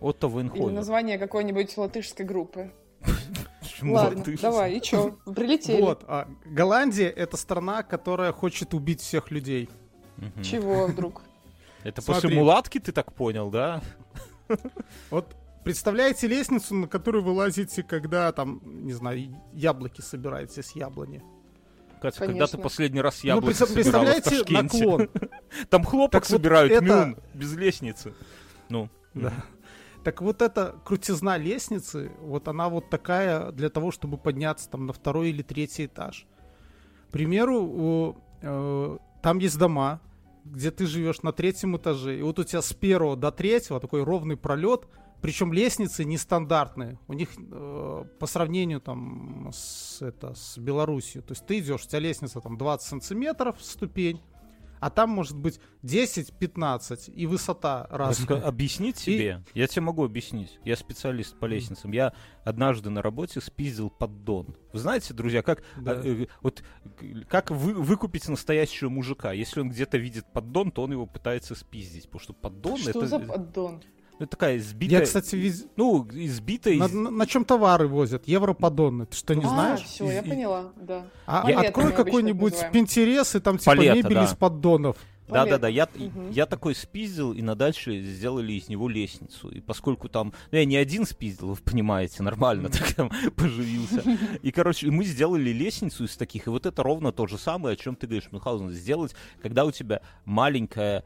Отто Или Вейнховер. название какой-нибудь латышской группы. Ладно, латыш? давай, и чё? Прилетели. Вот. а Голландия — это страна, которая хочет убить всех людей. Чего вдруг? Это Смотри. после мулатки ты так понял, да? Вот представляете лестницу, на которую вы лазите, когда там, не знаю, яблоки собираете с яблони? Катя, когда ты последний раз Ну, яблоки в представляете Ташкенте? наклон? Там хлопок Так вот собирают, это- Мюн, без лестницы. Ну, Да. Так вот эта крутизна лестницы, вот она вот такая для того, чтобы подняться там на второй или третий этаж. К примеру, э, там есть дома, где ты живешь на третьем этаже, и вот у тебя с первого до третьего такой ровный пролет, причем лестницы нестандартные. У них э, по сравнению там с, это, с Белоруссией, то есть ты идешь, у тебя лестница там 20 сантиметров ступень, а там может быть 10-15, и высота разная. Раска- Объяснить тебе? Я тебе могу объяснить. Я специалист по лестницам. Я однажды на работе спиздил поддон. Вы знаете, друзья, как, Да. а, э, вот, как вы, выкупить настоящего мужика? Если он где-то видит поддон, то он его пытается спиздить. Потому что поддон Что это, за поддон? Ну, такая избитая... Я, кстати, виз- Ну, избитая... на, из- чем товары возят? Европодонны. Ты что, не а, знаешь? все, я поняла, да. А, Палеты открой какой-нибудь. Пинтерес и там типа Палета, мебель да. из поддонов. Да-да-да, я, Мгм. я такой спиздил, и на дальше сделали из него лестницу. И поскольку там... Ну, я не один спиздил, вы понимаете, нормально так там поживился. И, короче, мы сделали лестницу из таких, и вот это ровно то же самое, о чем ты говоришь, Мюнхгаузен, сделать, когда у тебя маленькая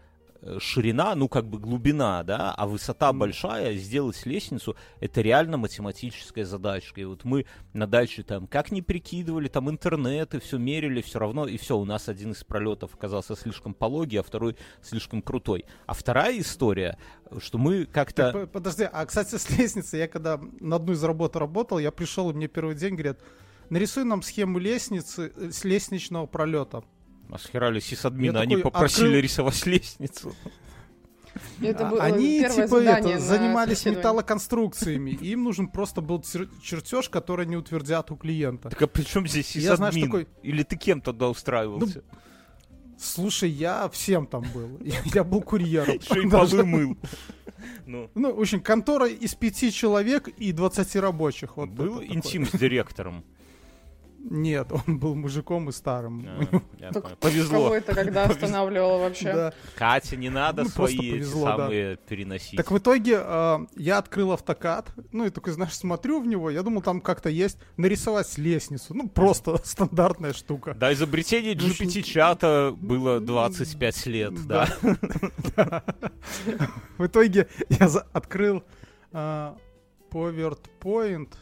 ширина, ну, как бы глубина, да, а высота большая, сделать лестницу, это реально математическая задачка. И вот мы на дальше там, как не прикидывали, там интернет, и все мерили, все равно, и все, у нас один из пролетов оказался слишком пологий, а второй слишком крутой. А вторая история, что мы как-то... Подожди, а, кстати, с лестницы, я когда на одну из работ работал, я пришел, и мне первый день говорят, нарисуй нам схему лестницы, э, с лестничного пролета. Асхерали сисадмина, Я они такой попросили открыл- рисовать лестницу. Это было Они, типа, это, занимались металлоконструкциями, им нужен просто был чер- чертеж, который они утвердят у клиента. Так а при чем здесь Я, знаешь, такой- Или ты кем тогда устраивался? Слушай, я всем там был. Я, я был курьером. Еще и Даже- полы мыл. Ну, Ну, в общем, контора из пяти человек и 20 рабочих. Вот был интим с директором. Нет, он был мужиком и старым. А, Так понял. Кого Повезло. это когда останавливало вообще? Да. Катя, не надо Ну, свои эти повезло, да. самые переносить. Так в итоге э, я открыл автокад, ну и такой, знаешь, смотрю в него, я думал, там как-то есть нарисовать лестницу. Ну, просто стандартная штука. Да, изобретение GPT-чата было 25 лет, да. В итоге я за- открыл э, PowerPoint,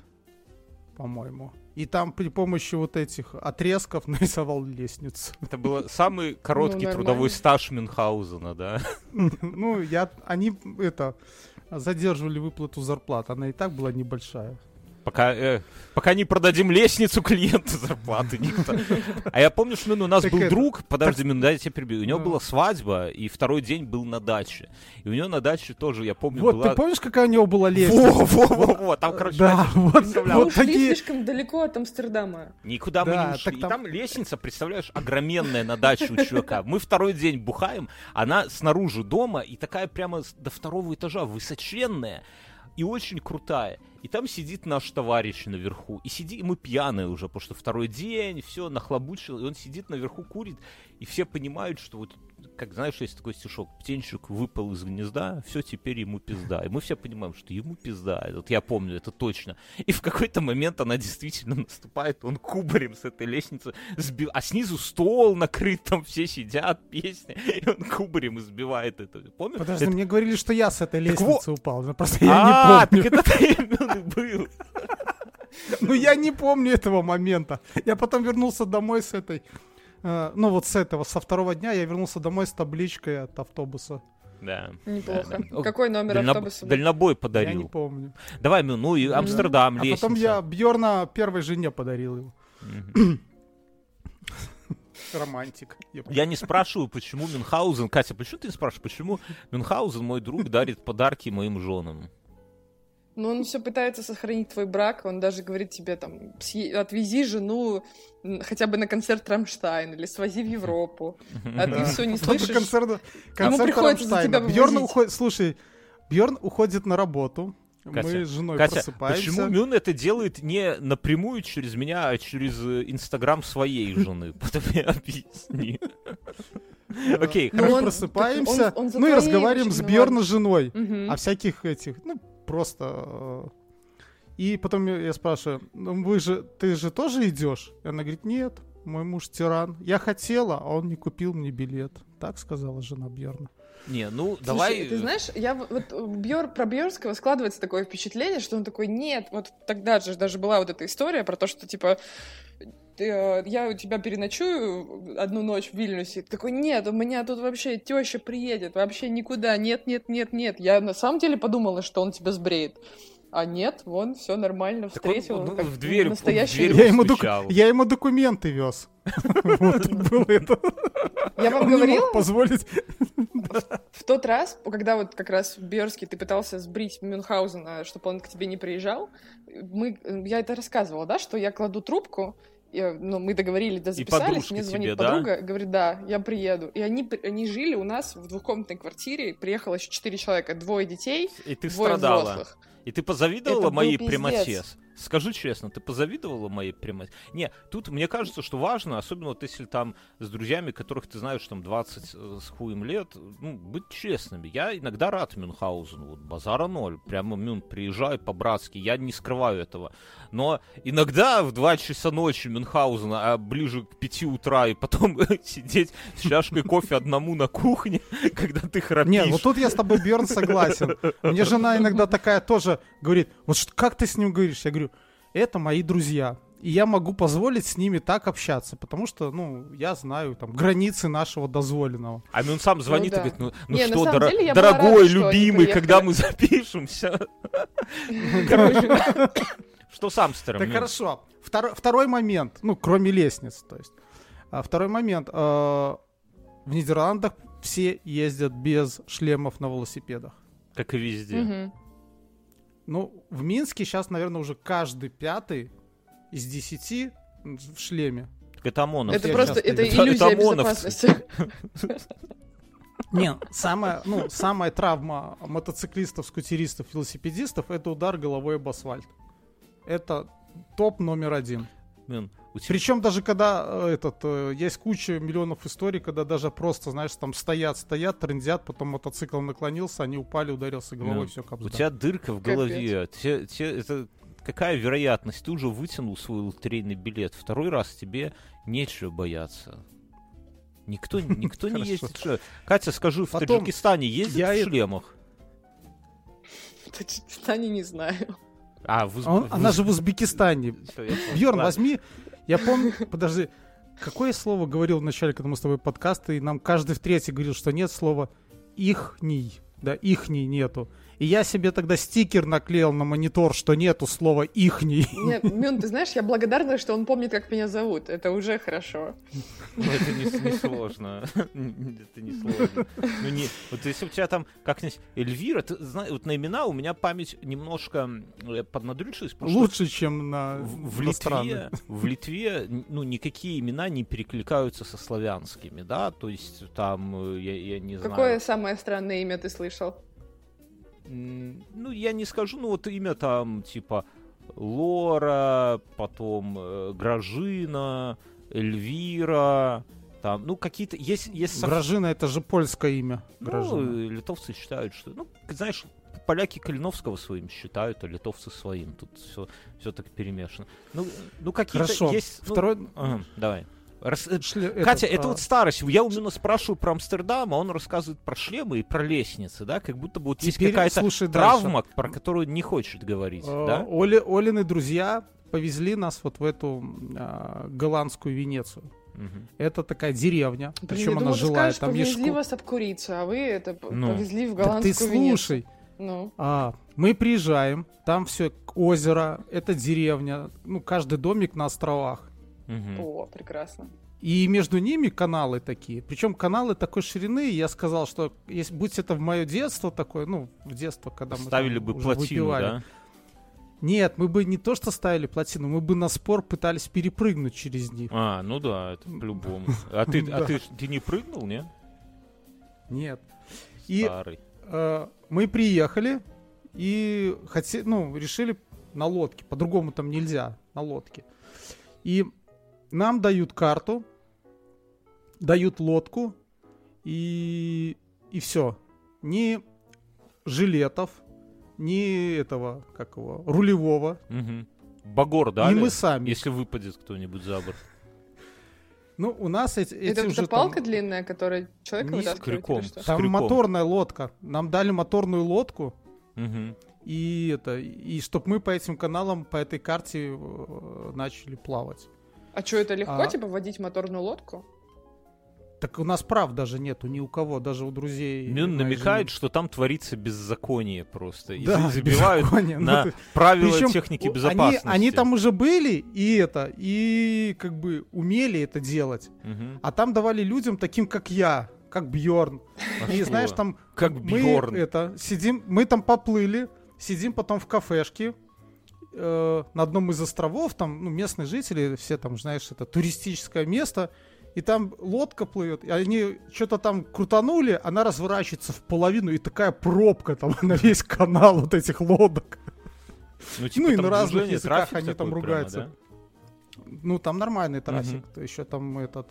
по-моему, и там при помощи вот этих отрезков нарисовал лестницу. Это был самый короткий Ну, трудовой стаж Мюнхгаузена, да? Ну, я, они, это, задерживали выплату зарплат, она и так была небольшая. Пока, э, пока не продадим лестницу клиенту зарплаты никто. А я помню, что ну, у нас Так был это- друг, подожди, минуту, дай я тебя перебью. У него Ну. была свадьба, и второй день был на даче. И у него на даче тоже, я помню, Вот, была... ты помнишь, какая у него была лестница? Во, во, во, во, там, короче, Да, вот, представляла. Мы вот ушли такие... слишком далеко от Амстердама. Никуда мы Да, не ушли. так И там- там лестница, представляешь, огроменная на даче у чувака. Мы второй день бухаем, она снаружи дома и такая прямо до второго этажа, высоченная и очень крутая. И там сидит наш товарищ наверху. И сидит, и мы пьяные уже, потому что второй день, все, нахлобучил. И он сидит наверху, курит. И все понимают, что вот, как знаешь, есть такой стишок, птенчик выпал из гнезда, все, теперь ему пизда. И мы все понимаем, что ему пизда. Вот я помню это точно. И в какой-то момент она действительно наступает, он кубарем с этой лестницы сбил, а снизу стол накрыт, там все сидят, песни, и он кубарем избивает это. Помнишь? Подожди, Это- мне говорили, что я с этой лестницы упал. но Просто я А, не помню. так это был. Ну, я не помню этого момента. Я потом вернулся домой с этой... э, ну, вот с этого, со второго дня я вернулся домой с табличкой от автобуса. Да. Неплохо. Да, да. Какой номер Дальноб- автобуса? был? Дальнобой Я не подарил. помню. Давай, Мю, ну и Амстердам, А лестница. потом я Бьорна первой жене подарил его. Мгм. Романтик. Я Я не спрашиваю, почему Мюнхгаузен... Катя, почему ты не спрашиваешь, почему Мюнхгаузен, мой друг, дарит подарки моим женам? Ну, он все пытается сохранить твой брак, он даже говорит тебе там, «Съе- отвези жену хотя бы на концерт Рамштайн или свози в Европу. А ты все не слышишь. концерт, концерт приходится за тебя уходит, слушай, Бьорн уходит на работу. Катя, Мы с женой Катя, просыпаемся. почему Мюн это делает не напрямую через меня, а через э, Инстаграм своей жены? Потом мне объясни. Окей, Ну, Мы он- просыпаемся, ну и разговариваем с Бьорна виноват. женой. О всяких этих, ну, просто... э, И потом я спрашиваю, ну вы же, ты же тоже идешь? И она говорит, нет, мой муж тиран. Я хотела, а он не купил мне билет. Так сказала жена Бьорна. Не, ну Слушай, давай... ты знаешь, я вот э, Бьор, про Бьорского складывается такое впечатление, что он такой, нет, вот тогда же даже была вот эта история про то, что типа э, я у тебя переночую одну ночь в Вильнюсе. Такой, нет, у меня тут вообще теща приедет, вообще никуда, нет, нет, нет, нет. Я на самом деле подумала, что он тебя сбреет. А нет, вон, все нормально, Так он- встретил. он как в дверь- он в настоящий дверь. Я ему, доку- я ему документы вез. Вот было это. Я вам говорила, позволить. В тот раз, когда вот как раз в Бьорске ты пытался сбрить Мюнхгаузена, чтобы он к тебе не приезжал, мы, я это рассказывала, да, что я кладу трубку, и, ну, мы договорились, да, записались, мне звонит тебе, да? подруга, говорит, да, я приеду. И они, они жили у нас в двухкомнатной квартире, приехало еще четыре человека, двое детей, И ты двое страдала. взрослых. И ты позавидовала Это моей прямоте? Скажи честно, ты позавидовала моей прямоте? Не, тут мне кажется, что важно, особенно вот если там с друзьями, которых ты знаешь там 20 э, с хуем лет, ну, быть честными. Я иногда рад Мюнхгаузену, вот базара ноль. Прямо Мюн, приезжай по-братски, я не скрываю этого. Но иногда в 2 часа ночи Мюнхгаузена, а ближе к 5 утра, и потом сидеть с чашкой кофе одному на кухне, когда ты храпишь. Нет, вот тут я с тобой, Бьорн, согласен. Мне жена иногда такая тоже говорит, вот что- как ты с ним говоришь? Я говорю, это мои друзья. И я могу позволить с ними так общаться, потому что, ну, я знаю там границы нашего дозволенного. А он сам звонит да. и говорит, ну, ну Не, что, дора- деле дорогой, рада, любимый, когда мы запишемся. Что с Амстером? Так хорошо. Второй, второй момент, ну, кроме лестниц, то есть. А, второй момент. э, в Нидерландах все ездят без шлемов на велосипедах. Как и везде. мгм. Ну, в Минске сейчас, наверное, уже каждый пятый из десяти в шлеме. Так Это ОМОНовцы. это я просто, это иллюзия это безопасности. Не, самая, ну, самая травма мотоциклистов, скутеристов, велосипедистов это удар головой об асфальт. Это топ номер один. Мюн, у тебя- Причем даже когда э, этот э, есть куча миллионов историй, когда даже просто, знаешь, там стоят, стоят, трендят, потом мотоцикл наклонился, они упали, ударился головой, Мюн, все У капсда. тебя дырка в голове. Те- те- это какая вероятность? Ты уже вытянул свой лотерейный билет. Второй раз тебе нечего бояться. Никто, никто не ездит. в шлемах. Катя, скажи, в Таджикистане ездят в шлемах? В Таджикистане не знаю. А, в А он- в она же в Узбекистане. Ладно. возьми. Я помню, подожди, какое слово говорил вначале, когда мы с тобой подкасты, и нам каждый в третий говорил, что нет слова ихний, да, ихний нету. И я себе тогда стикер наклеил на монитор, что нету слова ихний. Нет, Мюн, ты знаешь, я благодарна, что он помнит, как меня зовут. Это уже хорошо. Ну, это не, не сложно. это не сложно. Ну, не, вот если у тебя там как-нибудь Эльвира, ты знаешь, вот на имена у меня память немножко э, поднадрючилась, Лучше, чем на в. Литве, в Литве, ну, никакие имена не перекликаются со славянскими, да, то есть там, э, я, я не знаю. Какое самое странное имя ты слышал? М, Ну, я не скажу, ну вот имя там типа Лора, потом э, Гражина, Эльвира, там, ну какие-то есть есть Гражина это же польское имя. ну, Гражина. э, литовцы считают, что, ну, знаешь, поляки Калиновского своим считают, а литовцы своим. Тут все все так перемешано. Ну, ну какие-то Хорошо. есть. ну, Второй. ага, давай. Рас- э, Шли- Катя, этот, это а, вот старость. Я у Мина спрашиваю про Амстердам, а он рассказывает про шлемы и про лестницы, да, как будто бы вот есть теперь какая-то слушай дальше. травма, про которую не хочет говорить, Э, да? Оли, Олины друзья повезли нас вот в эту а, голландскую Венецию. Мгм. Это такая деревня, Блин, причем она думала, ты жилая. скажешь, Там есть повезли шко- вас обкуриться, а вы это Ну. повезли в Так голландскую ты Венецию. слушай, Ну, а, мы приезжаем, там все озеро, это деревня, ну каждый домик на островах. Мгм. о, прекрасно. И между ними каналы такие. Причем каналы такой ширины. Я сказал, что если будь это в мое детство такое, ну, в детство, когда мы Ставили там бы уже плотину, выпивали. да? Нет, мы бы не то что ставили плотину, мы бы на спор пытались перепрыгнуть через них. А, ну да, это по-любому. А ты, а ты, ты не прыгнул, не? Нет. И Старый. э, мы приехали и хоте, ну, решили на лодке. По-другому там нельзя, на лодке. И нам дают карту, дают лодку, и, и все. Ни жилетов, ни этого, как его, рулевого. Мгм. Багор, да? и мы сами. Если выпадет кто-нибудь за борт. Ну, у нас эти, эти Это уже эта там- палка длинная, которая человека не с крюком. что? С Там крюком. моторная лодка. Нам дали моторную лодку, Мгм. и это, и чтоб мы по этим каналам, по этой карте э, начали плавать. А что, это легко, А- типа, водить моторную лодку? Так у нас прав даже нету ни у кого, даже у друзей. Моей намекает, жены. что там творится беззаконие просто. И Да, забивают беззаконие. Ну, на ты- правила Причем техники безопасности. Они, они там уже были, и это, и как бы умели это делать. Мгм. А там давали людям таким, как я, как Бьорн. А И что? знаешь, там Как мы Бьорн. это сидим, мы там поплыли, сидим потом в кафешке э, на одном из островов, там ну, местные жители, все там, знаешь, это туристическое место, и там лодка плывет, и они что-то там крутанули, она разворачивается в половину, и такая пробка там на весь канал вот этих лодок. Ну, ну и там на разных языках они там такой прямо, ругаются. да? Ну, там нормальный трафик, еще там этот...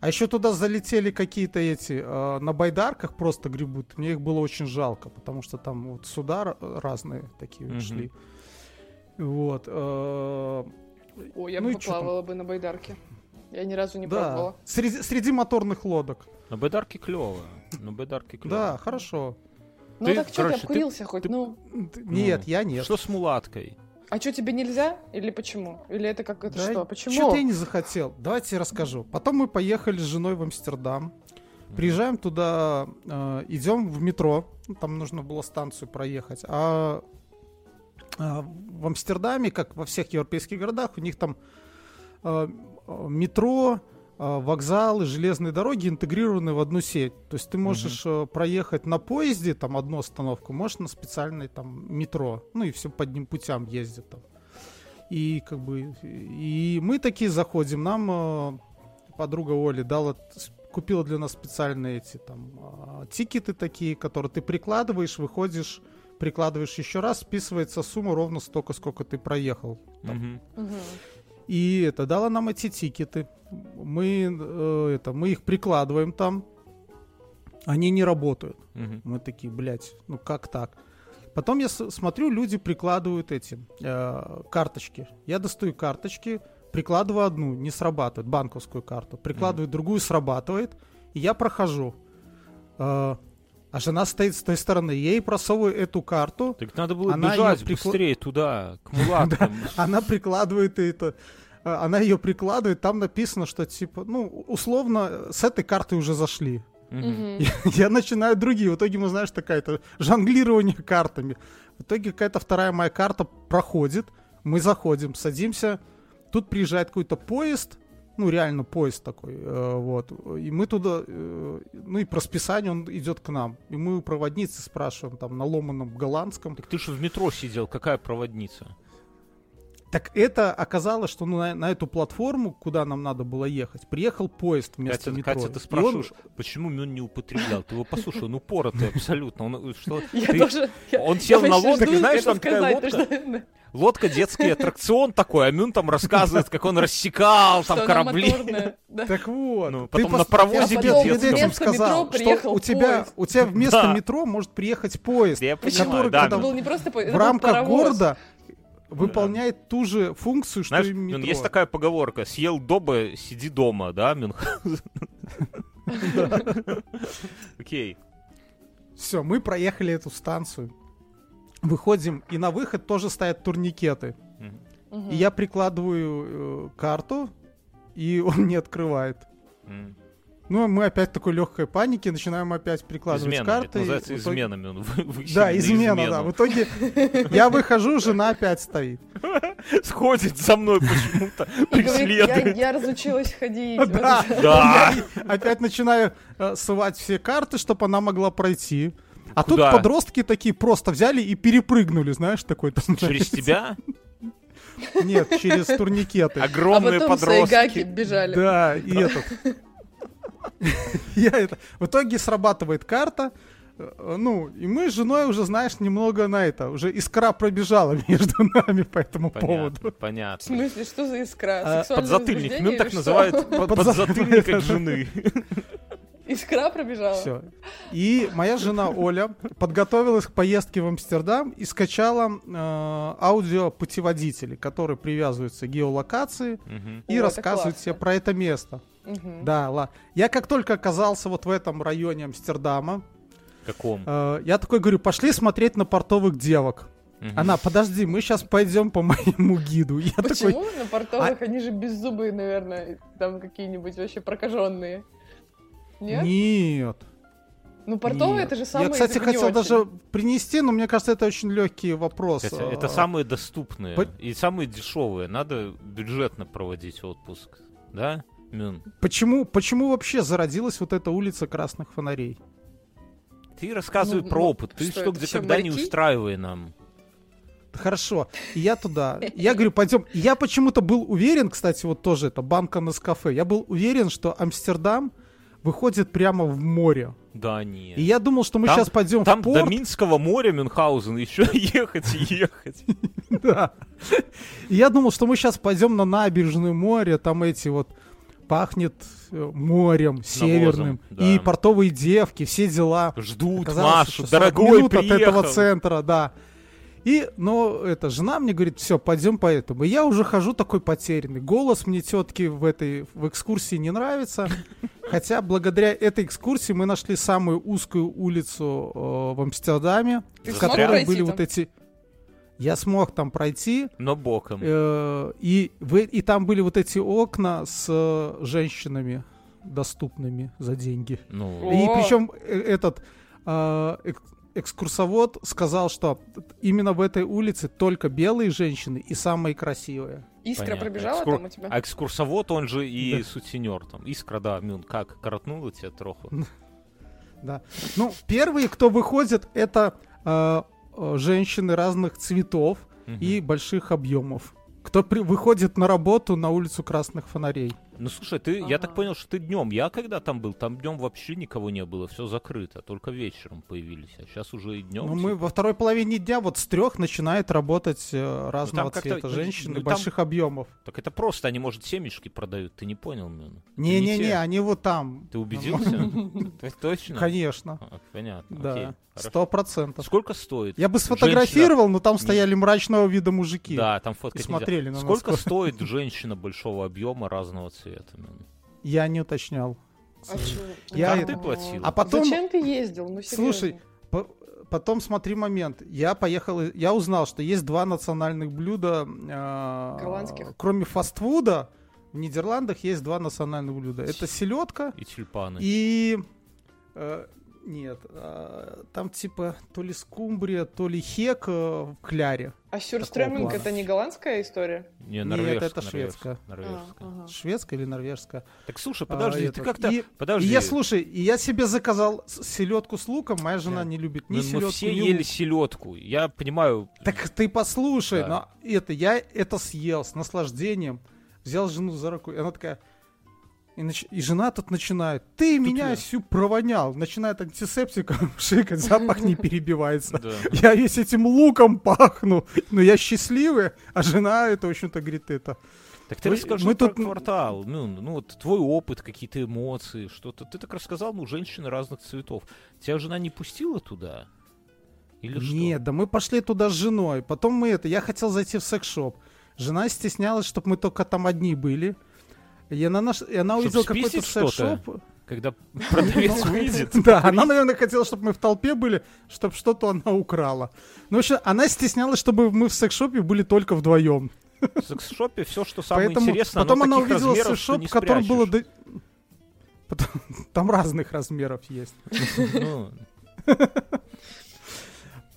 А еще туда залетели какие-то эти, э, на байдарках просто гребут. Мне их было очень жалко, потому что там вот суда разные такие Мгм. шли. Вот. э, О, я Ну бы поплавала бы на байдарке. Я ни разу не да. пробовала. Среди, среди моторных лодок. На Бедарке клево. На Бедарке клево. Да, хорошо. Ну Ты, так что, ты короче, ты- обкурился хоть, ты- ну? Нет, я нет. Что с мулаткой? А что, тебе нельзя? Или почему? Или это как это Да что? Почему? Что-то я не захотел. Давайте я расскажу. Потом мы поехали с женой в Амстердам. Приезжаем туда, э, идем в метро. Там нужно было станцию проехать. А, а в Амстердаме, как во всех европейских городах, у них там э, метро, э, вокзалы, железные дороги интегрированы в одну сеть. То есть ты можешь э, проехать на поезде, там одну остановку, можешь на специальной там метро. Ну и все по одним путям ездят там. И как бы и мы такие заходим. Нам подруга Оли дала купила для нас специальные эти там тикеты такие, которые ты прикладываешь, выходишь, прикладываешь еще раз, списывается сумма ровно столько, сколько ты проехал. Мгм. Мгм. И это дала нам эти тикеты. Мы э, это мы их прикладываем там, они не работают. Мгм. Мы такие, блядь, ну как так? Потом я с- смотрю, люди прикладывают эти э, карточки. Я достаю карточки, прикладываю одну, не срабатывает, банковскую карту. Прикладываю другую, срабатывает, и я прохожу. Э, А жена стоит с той стороны, я ей просовываю эту карту, Так надо было Она бежать прикла- быстрее туда, к мулаткам. она прикладывает это, э, она ее прикладывает, там написано, что типа, ну, условно, с этой карты уже зашли. Мгм. Я начинаю другие. В итоге мы, знаешь, такая-то жонглирование картами. В итоге какая-то вторая моя карта проходит. Мы заходим, садимся. Тут приезжает какой-то поезд. Ну, реально поезд такой. э, вот. И мы туда... э, ну, и по расписанию он идет к нам. И мы у проводницы спрашиваем там на ломаном голландском. Так ты же в метро сидел, какая проводница? Так это оказалось, что ну, на, на эту платформу, куда нам надо было ехать, приехал поезд вместо Катя, метро. Катя, ты И он- спрашиваешь, почему Мюн не употреблял? Ты его послушай, он упоротый абсолютно. Он, что, Я ты- тоже... я- он я сел на почти лодке, жду знаешь, там такая сказать, лодка. что- Лодка детский аттракцион такой, а Мюн там рассказывает, как он рассекал там корабли. Так вот. Ну, ты потом на паровозе я детском. сказал, что у тебя, у тебя вместо метро может приехать поезд, Я понимаю, да, когда был не просто поезд, в рамках города выполняет ту же функцию, что Знаешь, и метро. есть такая поговорка, съел доба, сиди дома, да, Мюнхгаузен? Окей. Все, мы проехали эту станцию. Выходим, и на выход тоже стоят турникеты. И я прикладываю э, карту, и он не открывает. Ну, мы опять в такой легкой панике начинаем опять прикладывать Измена, карты. это называется в итоге- измена, Мюн. Вы- вы Да, измена, да. В итоге я выхожу, жена опять стоит. Сходит за мной почему-то, преследует. я разучилась ходить. Да, Да. Опять начинаю э, ссылать все карты, чтобы она могла пройти. А Куда? тут подростки такие просто взяли и перепрыгнули, знаешь, такой там. Через тебя Нет, через турникеты. А огромные потом сайгаки подростки. бежали. Да, и этот. Я это. В итоге срабатывает карта. э, Ну, и мы с женой уже, знаешь, немного на это, уже искра пробежала между нами по этому Понятно, поводу. В понятно. смысле, что за искра? А, Подзатыльник. Мюн так под- подзатыльник от жены. Искра пробежала? Все. И моя жена Оля подготовилась к поездке в Амстердам и скачала э, аудиопутеводители, которые привязываются к геолокации Мгм. и О, рассказывают тебе про это место. Мгм. Да, ла. Я как только оказался вот в этом районе Амстердама, Каком? э, я такой говорю, пошли смотреть на портовых девок. Мгм. Она, подожди, мы сейчас пойдем по моему гиду. Я такой, Почему на портовых они же беззубые, наверное, там какие-нибудь вообще прокаженные? Нет? нет. Ну, портовые нет. это же самые Я, кстати, не хотел очень. даже принести, но мне кажется, это очень легкий вопрос. Это, это А, самые доступные по- и самые дешевые. Надо бюджетно проводить отпуск. Да, Мюн? Почему, почему вообще зародилась вот эта улица красных фонарей? Ты рассказывай Ну, про ну, опыт. Ты что что, где когда не моряки? устраивай нам. Хорошо, и я туда. Я говорю, пойдем. Я почему-то был уверен, кстати, вот тоже это банка на кафе. Я был уверен, что Амстердам выходит прямо в море. Да, нет. И я думал, что мы Там- сейчас пойдем Там в порт. до Минского моря Мюнхгаузен еще ехать и ехать. Да. И я думал, что мы сейчас пойдем на набережную море, там эти вот пахнет э, морем северным, да. и портовые девки, все дела. Ждут Оказалось, Машу, что 40 дорогой минут от этого приехал. центра, да. И, но эта жена мне говорит, все, пойдем по этому. И я уже хожу такой потерянный. Голос мне тетки в этой в экскурсии не нравится. Хотя благодаря этой экскурсии мы нашли самую узкую улицу э, в Амстердаме, Ты в которой были там? вот эти... Я смог там пройти, Но боком. э, и, вы- и там были вот эти окна с э, женщинами доступными за деньги. Ну, И причем э, этот э, экскурсовод сказал, что именно в этой улице только белые женщины и самые красивые. Искра понятно. пробежала Экскур- там у тебя? А экскурсовод, он же и Да. сутенер там. Искра, да, Мюн, как, коротнула тебя троху? Да. Ну, первые, кто выходит, это э, э, женщины разных цветов и больших объемов. Кто при- выходит на работу на улицу красных фонарей. Ну слушай, ты, я так Ага. понял, что ты днем. Я когда там был, там днем вообще никого не было, все закрыто, только вечером появились. А сейчас уже и днем. Ну, мы во второй половине дня вот с трех начинает работать э, разного как-то, цвета ну, женщины, ну, там- больших объемов. Так это просто, они, может, семечки продают, ты не понял, Мюн? Это Не-не-не, те. они вот там. Ты убедился? Точно? Конечно. А, Понятно, Да, сто процентов. Сколько стоит? Я бы сфотографировал, но там Не- стояли мрачного вида мужики. Да, там фоткать смотрели на Сколько стоит женщина большого объема разного цвета? Мюн? Я не уточнял. А? Я Ну, это- платила. А потом- Зачем ты ездил? Ну, Слушай, по- потом смотри момент. Я поехал, и- я узнал, что есть два национальных блюда. э, Голландских? Кроме фастфуда, в Нидерландах есть два национальных блюда. Это селедка И тюльпаны. и... э, нет, э, там типа то ли скумбрия, то ли хек э, в кляре. А сюрстреминг плана. это не голландская история? Не, Нет, норвежская, это норвежская, шведская. норвежская. А, ага. Шведская или норвежская? Так слушай, А, подожди, ты этот, как-то... и- Подожди. И я, слушай, и я себе заказал селедку с луком, моя жена Да. не любит ни Ну, мы селедку, все ни ели лук. селедку. Я понимаю, Так ты послушай, Да. но это я это съел с наслаждением, взял жену за руку, и она такая, и, нач- и жена тут начинает, ты меня я. всю провонял, начинает антисептиком шикать, запах не перебивается. да. Я весь этим луком пахну, но я счастливый, а жена это, в общем-то, говорит это. Так ты Мы- расскажи мы про тут- квартал. Ну, ну, вот твой опыт, какие-то эмоции, что-то. Ты так рассказал, ну, женщины разных цветов. Тебя жена не пустила туда? Или что? Нет, да мы пошли туда с женой. Потом мы это, я хотел зайти в секс-шоп. Жена стеснялась, чтобы мы только там одни были. И она, наш, и она увидела какой-то секс-шоп. Когда продавец выйдет. Да, она, наверное, хотела, чтобы мы в толпе были, чтобы что-то она украла. Ну, в общем, она стеснялась, чтобы мы в секс-шопе были только вдвоем. В секс-шопе все, что самое Поэтому интересное, потом она увидела секс-шоп, в котором было... Там разных размеров есть.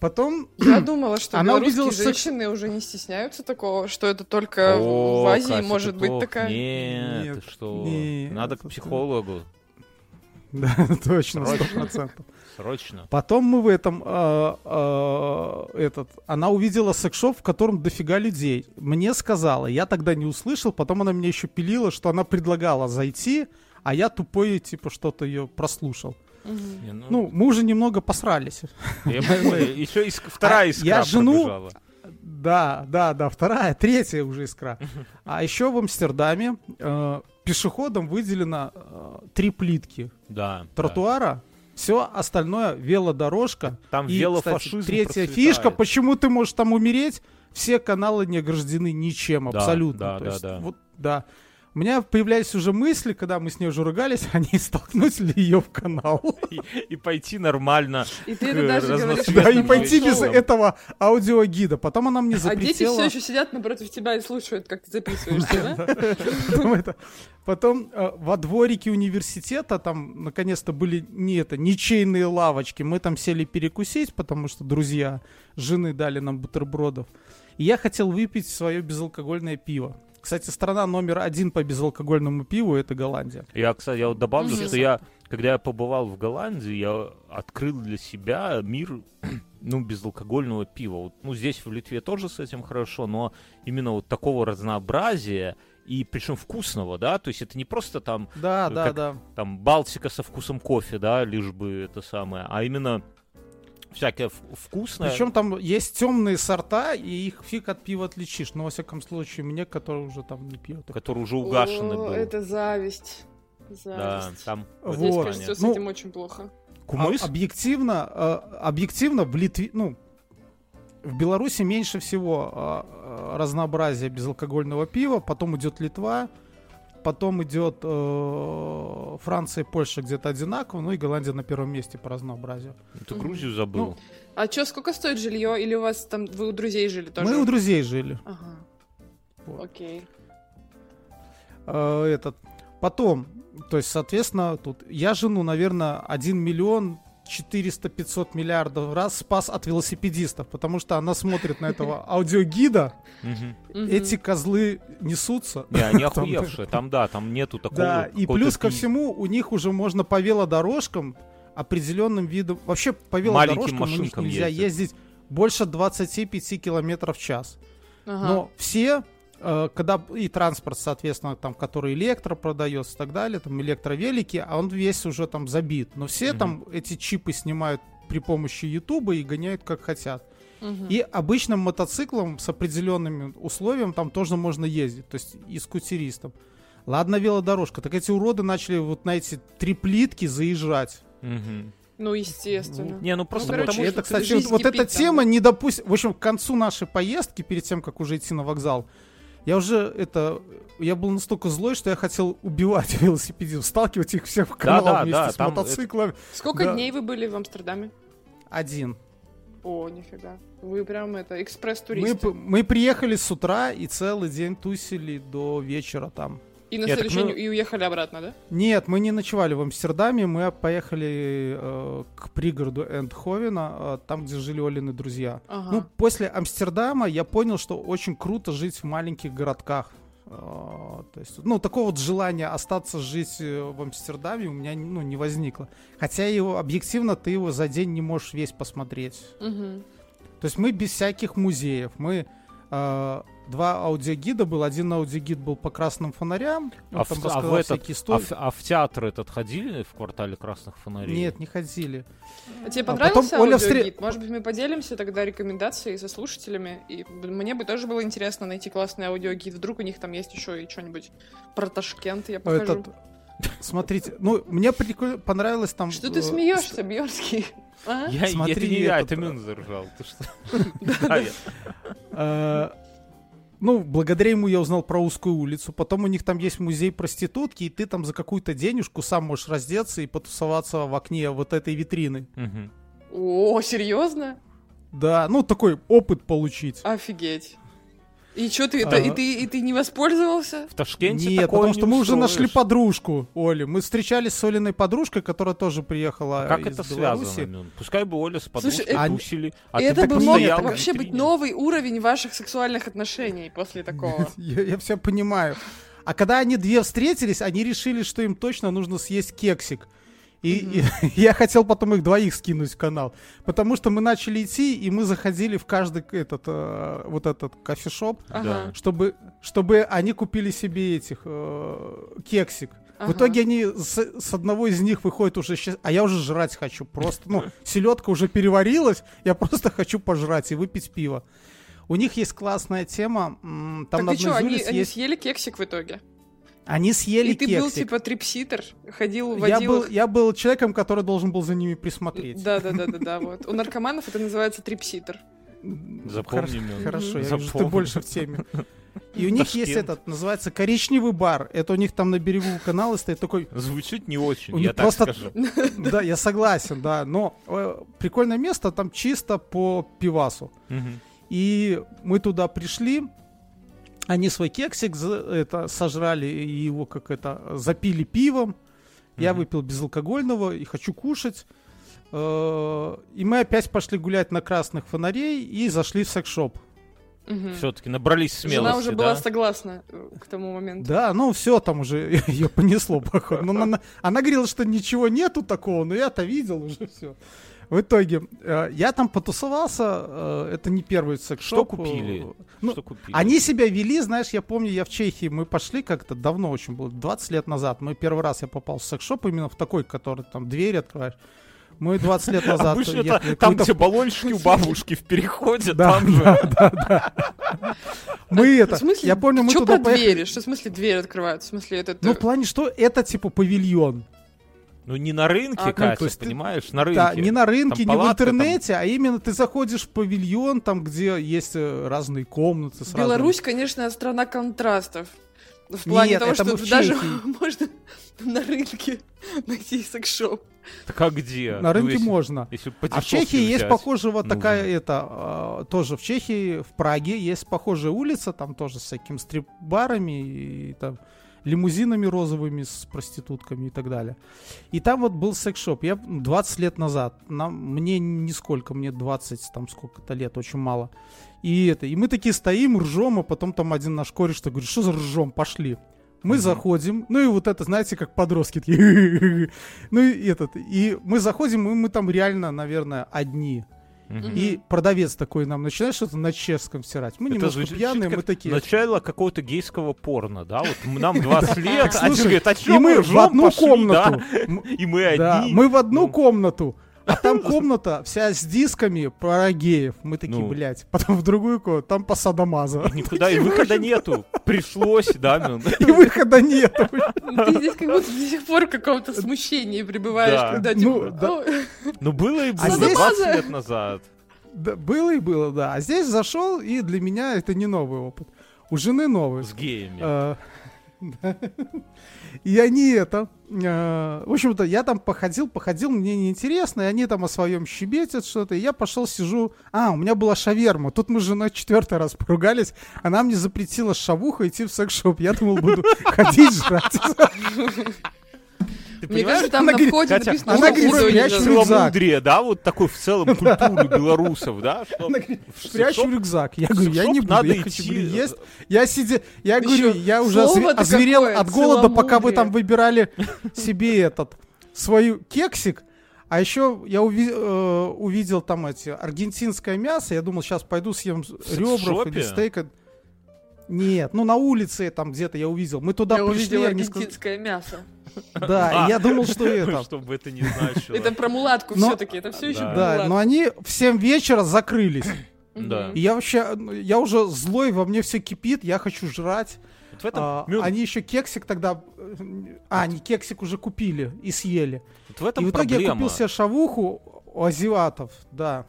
Потом Я думала, что Она белорусские увидела секс- женщины уже не стесняются такого, что это только о, в Азии Катя, может быть такая. Нет, что? нет, Надо к психологу. Да, точно, сто Срочно. процентов. Срочно. Потом мы в этом, э, э, этот, она увидела секс-шоп, в котором дофига людей. Мне сказала, я тогда не услышал, потом она меня еще пилила, что она предлагала зайти, а я тупой, типа, что-то ее прослушал. Не, ну, Ну, мы уже немного посрались. я понимаю, еще иск- вторая А искра я жену- пробежала. Да, да, да, вторая, третья уже искра. А еще в Амстердаме э, пешеходам выделено э, три плитки Да. тротуара, все остальное велодорожка. Там И, велофашизм кстати, третья процветает. фишка, почему ты можешь там умереть, все каналы не ограждены ничем Да, абсолютно. да, То да, есть, да. Вот, да. У меня появлялись уже мысли, когда мы с ней уже ругались, а не столкнуть ли ее в канал. И, и пойти нормально. И ты это даже говоришь. Да, и пойти без этого аудиогида. Потом она мне А дети все запретила... еще сидят напротив тебя и слушают, как ты записываешься, да? Потом, это- потом э, во дворике университета там наконец-то были не это, ничейные лавочки. Мы там сели перекусить, потому что друзья жены дали нам бутербродов. И я хотел выпить свое безалкогольное пиво. Кстати, страна номер один по безалкогольному пиву это Голландия. Я, кстати, я вот добавлю, Мгм. что я, когда я побывал в Голландии, я открыл для себя мир, ну, безалкогольного пива. Вот, ну, здесь в Литве тоже с этим хорошо, но именно вот такого разнообразия и причем вкусного, да, то есть это не просто там Да, да, как- да. там Балтика со вкусом кофе, да, лишь бы это самое, а именно всякое вкусное. Причем там есть темные сорта, и их фиг от пива отличишь. Но, во всяком случае, мне, который уже там не пьет. который уже угашенный О, был. Это зависть. Да, там в Здесь, Вот. кажется, с Ну, этим очень плохо. кумыс. А- объективно, э, объективно в Литве, ну, в Беларуси меньше всего э, э, разнообразия безалкогольного пива, потом идет Литва, потом идет э, Франция и Польша где-то одинаково, ну и Голландия на первом месте по разнообразию. Ты Грузию забыл. Ну, А чё, сколько стоит жилье? Или у вас там, вы у друзей жили тоже? Мы у друзей жили. Ага. Вот. Окей. Э, этот. Потом, то есть, соответственно, тут я жену, наверное, 1 миллион 400-500 миллиардов раз спас от велосипедистов, потому что она смотрит на этого аудиогида, эти козлы несутся. Не, они Там- охуевшие. Там, да, там нету такого... Да, и плюс ко всему, у них уже можно по велодорожкам определенным видом... Вообще, по велодорожкам у них нельзя ездить больше 25 километров в час. Но все, когда и транспорт, соответственно, там, который электро продается и так далее, там электровелики, а он весь уже там забит. Но все Мгм. там эти чипы снимают при помощи Ютуба и гоняют как хотят. И обычным мотоциклом с определенными условиями там тоже можно ездить, то есть и скутеристом. Ладно, велодорожка. Так эти уроды начали вот на эти три плитки заезжать. Ну, естественно. Не, ну просто Ну, короче, потому это, кстати, вот, вот кипит эта там, тема не допустим. В общем, к концу нашей поездки, перед тем, как уже идти на вокзал, Я уже это... Я был настолько злой, что я хотел убивать велосипедистов, сталкивать их всех в канал да, вместе да, с там мотоциклами. Сколько Да. дней вы были в Амстердаме? Один. О, нифига. Вы прям это, Мы, экспресс-туристы. п- мы приехали с утра и целый день тусили до вечера там. И на так, следующий ну- день и уехали обратно, да? Нет, мы не ночевали в Амстердаме, мы поехали э, к пригороду Эндховена, э, там, где жили Олины друзья. Ага. Ну, после Амстердама я понял, что очень круто жить в маленьких городках. Э, То есть, ну, такого вот желания остаться жить э, в Амстердаме у меня ну, не возникло. Хотя его объективно ты его за день не можешь весь посмотреть. Мгм. То есть мы без всяких музеев. Мы э, два аудиогида был. Один аудиогид был по красным фонарям. Он А там в, а в этот, а, в, а в театр этот ходили в квартале красных фонарей? Нет, не ходили. А тебе А понравился потом Оля встре- аудиогид? Может быть, мы поделимся тогда рекомендацией со слушателями? И мне бы тоже было интересно найти классный аудиогид. Вдруг у них там есть еще и что-нибудь про Ташкент, я покажу. Этот, смотрите, ну, мне прикольно понравилось там... Что ты э, смеешься, Бьерский? А? Я, Смотри, это не я, это э, Мюнзер ржал. Ты что? Ну, благодаря ему я узнал про узкую улицу. Потом у них там есть музей проститутки, и ты там за какую-то денежку сам можешь раздеться и потусоваться в окне вот этой витрины. Мгм. О, серьезно? Да, ну такой опыт получить. Офигеть. И что ты, это, и ты, и ты не воспользовался? В Ташкенте Нет, такое потому не что мы уже нашли подружку, Оли. Мы встречались с Олиной подружкой, которая тоже приехала А Как из это Беларуси. связано, Мюн? Пускай бы Оля с подружкой это- тусили, а ты это так бы мог вообще быть новый уровень ваших сексуальных отношений после такого. Я, все понимаю. А когда они две встретились, они решили, что им точно нужно съесть кексик. И, и я хотел потом их двоих скинуть в канал. Потому что мы начали идти, и мы заходили в каждый этот, э, вот этот кофешоп, Ага. чтобы, чтобы они купили себе этих э, кексик. В Ага. итоге они с, с одного из них выходят уже сейчас, а я уже жрать хочу. Просто, ну, селедка уже переварилась, я просто хочу пожрать и выпить пиво. У них есть классная тема. Там Так на ты одной что, они, улиц они есть... съели кексик в итоге? Они съели И ты кексик. был типа трипситер, ходил, я, водил был, их. я был человеком, который должен был за ними присмотреть. Да, да, да, да, да, вот. У наркоманов это называется трипситер. Запомни, Мюн. Хорошо, я вижу, ты больше в теме. И у них есть этот, называется коричневый бар. Это у них там на берегу канала стоит такой Звучит не очень, У я так просто- скажу. Да, я согласен, да. Но э, прикольное место там чисто по пивасу. И мы туда пришли. Они свой кексик это, сожрали и его как это запили пивом. Я Мгм. выпил безалкогольного и хочу кушать. Э, И мы опять пошли гулять на красных фонарей и зашли в секс-шоп. Мгм. Все-таки набрались смелости, Жена уже была да? согласна э, к тому моменту. Да, ну все, там уже ее понесло, походу. Ну, она, она говорила, что ничего нету такого, но я-то видел уже все. В итоге, э, я там потусовался, э, это не первый секс-шоп. Что купили? э, ну, Что купили? Они себя вели, знаешь, я помню, я в Чехии, мы пошли как-то давно очень было, 20 лет назад. Мы первый раз я попал в секс-шоп именно в такой, который там двери открываешь. Мы 20 лет назад Обычно ехали это там, где баллончики у бабушки в переходе, Да, там же. да, да, да. Мы это, В смысле, я помню, мы что туда про поехали. двери? Что в смысле дверь открывают? В смысле это... Ну, в плане, что это типа павильон. Ну не на рынке, А, ну, Катя, то есть ты- понимаешь, на рынке. Да, не на рынке, Там не в палатка, там- интернете, а именно ты заходишь в павильон, там, где есть э, разные комнаты. С Беларусь, конечно, страна контрастов. В плане Нет, того, это что мы в даже можно на рынке найти секс-шоп. Так а где? разными- На Ну, рынке если- можно. Если по А в Чехии есть взять. похожая вот нужно. такая, это, э, тоже в Чехии, в Праге есть похожая улица, там тоже с всякими стрип-барами и там лимузинами розовыми с проститутками и так далее. И там вот был секс-шоп. Я 20 лет назад. Нам, мне нисколько, мне 20, там сколько-то лет, очень мало. И это, и мы такие стоим, ржем, а потом там один наш кореш что говорит, что за ржем, пошли. Мы Мгм. заходим, ну и вот это, знаете, как подростки такие. Ну и этот, и мы заходим, и мы там реально, наверное, одни. И продавец такой нам начинает что-то на чешском стирать. Мы Это немножко звучит пьяные, мы такие. Начало какого-то гейского порно, да? Вот нам 20 лет, слушай, говорит, а И мы в одну комнату. И мы одни. мы в одну Ну. комнату. А там комната вся с дисками про геев. Мы такие, Ну. блядь. Потом в другую комнату, там по Садомазу. И Никуда и выхода нету. Пришлось, да, Мюн? И выхода нет. Ты здесь как будто до сих пор в каком-то смущении пребываешь, Да. когда Ну, типа... да. «О, Ну было и было, А здесь- 20 лет назад. Да, было и было, да. А здесь зашел, и для меня это не новый опыт. У жены новый. С геями. И они это... э, В общем-то, я там походил, походил, мне неинтересно, и они там о своем щебетят что-то, и я пошел, сижу... А, у меня была шаверма. Тут мы с женой четвертый раз поругались. Она мне запретила с шавуха идти в секс-шоп. Я думал, буду ходить жрать. Ты Мне понимаешь, кажется, там она на говорит, входе Катя, написано, она что говорит, спрячь рюкзак. целомудрие, да, вот такой в целом культуру белорусов, да, что Она говорит, в Спрячь секс-шоп- рюкзак. Я говорю, я не буду, надо я хочу идти, есть. Я сидя, я говорю, я уже озверел какое, от голода, пока вы там выбирали себе этот, свою кексик. А еще я уви- э, увидел там эти аргентинское мясо. Я думал, сейчас пойду съем ребров секс-шопе? или стейка. Нет, ну на улице там где-то я увидел. Мы туда Я пришли, они сказали- аргентинское мясо. да, и я думал, что это. Чтобы это не значило. Это про мулатку Но- все-таки, это все еще Да. но они в 7 вечера закрылись. Да. И я вообще, я уже злой, во мне все кипит, я хочу жрать. Вот в этом, А, Мюн, они еще кексик тогда... А, они кексик уже купили и съели. вот в этом и в итоге я проблема. купил себе шавуху у азиатов, да.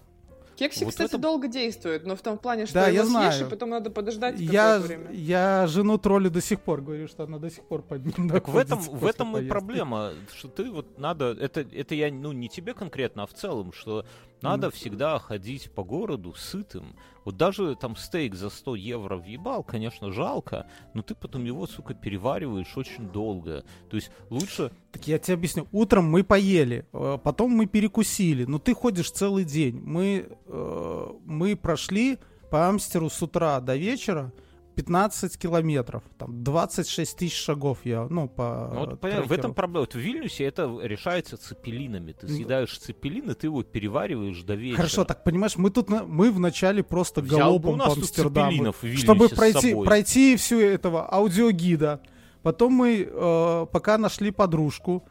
Кексик, Вот кстати, этом- долго действует, но в том плане, что Да, его я съешь, знаю. и потом надо подождать Я, время. я жену троллю до сих пор, говорю, что она до сих пор под ним Так в этом, в этом и проблема, что ты вот надо, это, это я, ну, не тебе конкретно, а в целом, что надо всегда ходить по городу сытым. Вот даже там стейк за 100 евро въебал, конечно, жалко, но ты потом его, сука, перевариваешь очень долго. То есть лучше... Так я тебе объясню. Утром мы поели, э, потом мы перекусили. Но ты ходишь целый день. Мы, э, мы прошли по Амстеру с утра до вечера 15 километров. Там 26 тысяч шагов я, ну, по Ну, вот, понятно, в этом проблема. Вот в Вильнюсе это решается цепелинами. Ты Ну. съедаешь цепелин, и ты его перевариваешь до вечера. Хорошо, так понимаешь, мы тут мы вначале просто Взял галопом по Амстердаму, чтобы пройти, пройти всю этого аудиогида. Потом мы э, пока нашли подружку,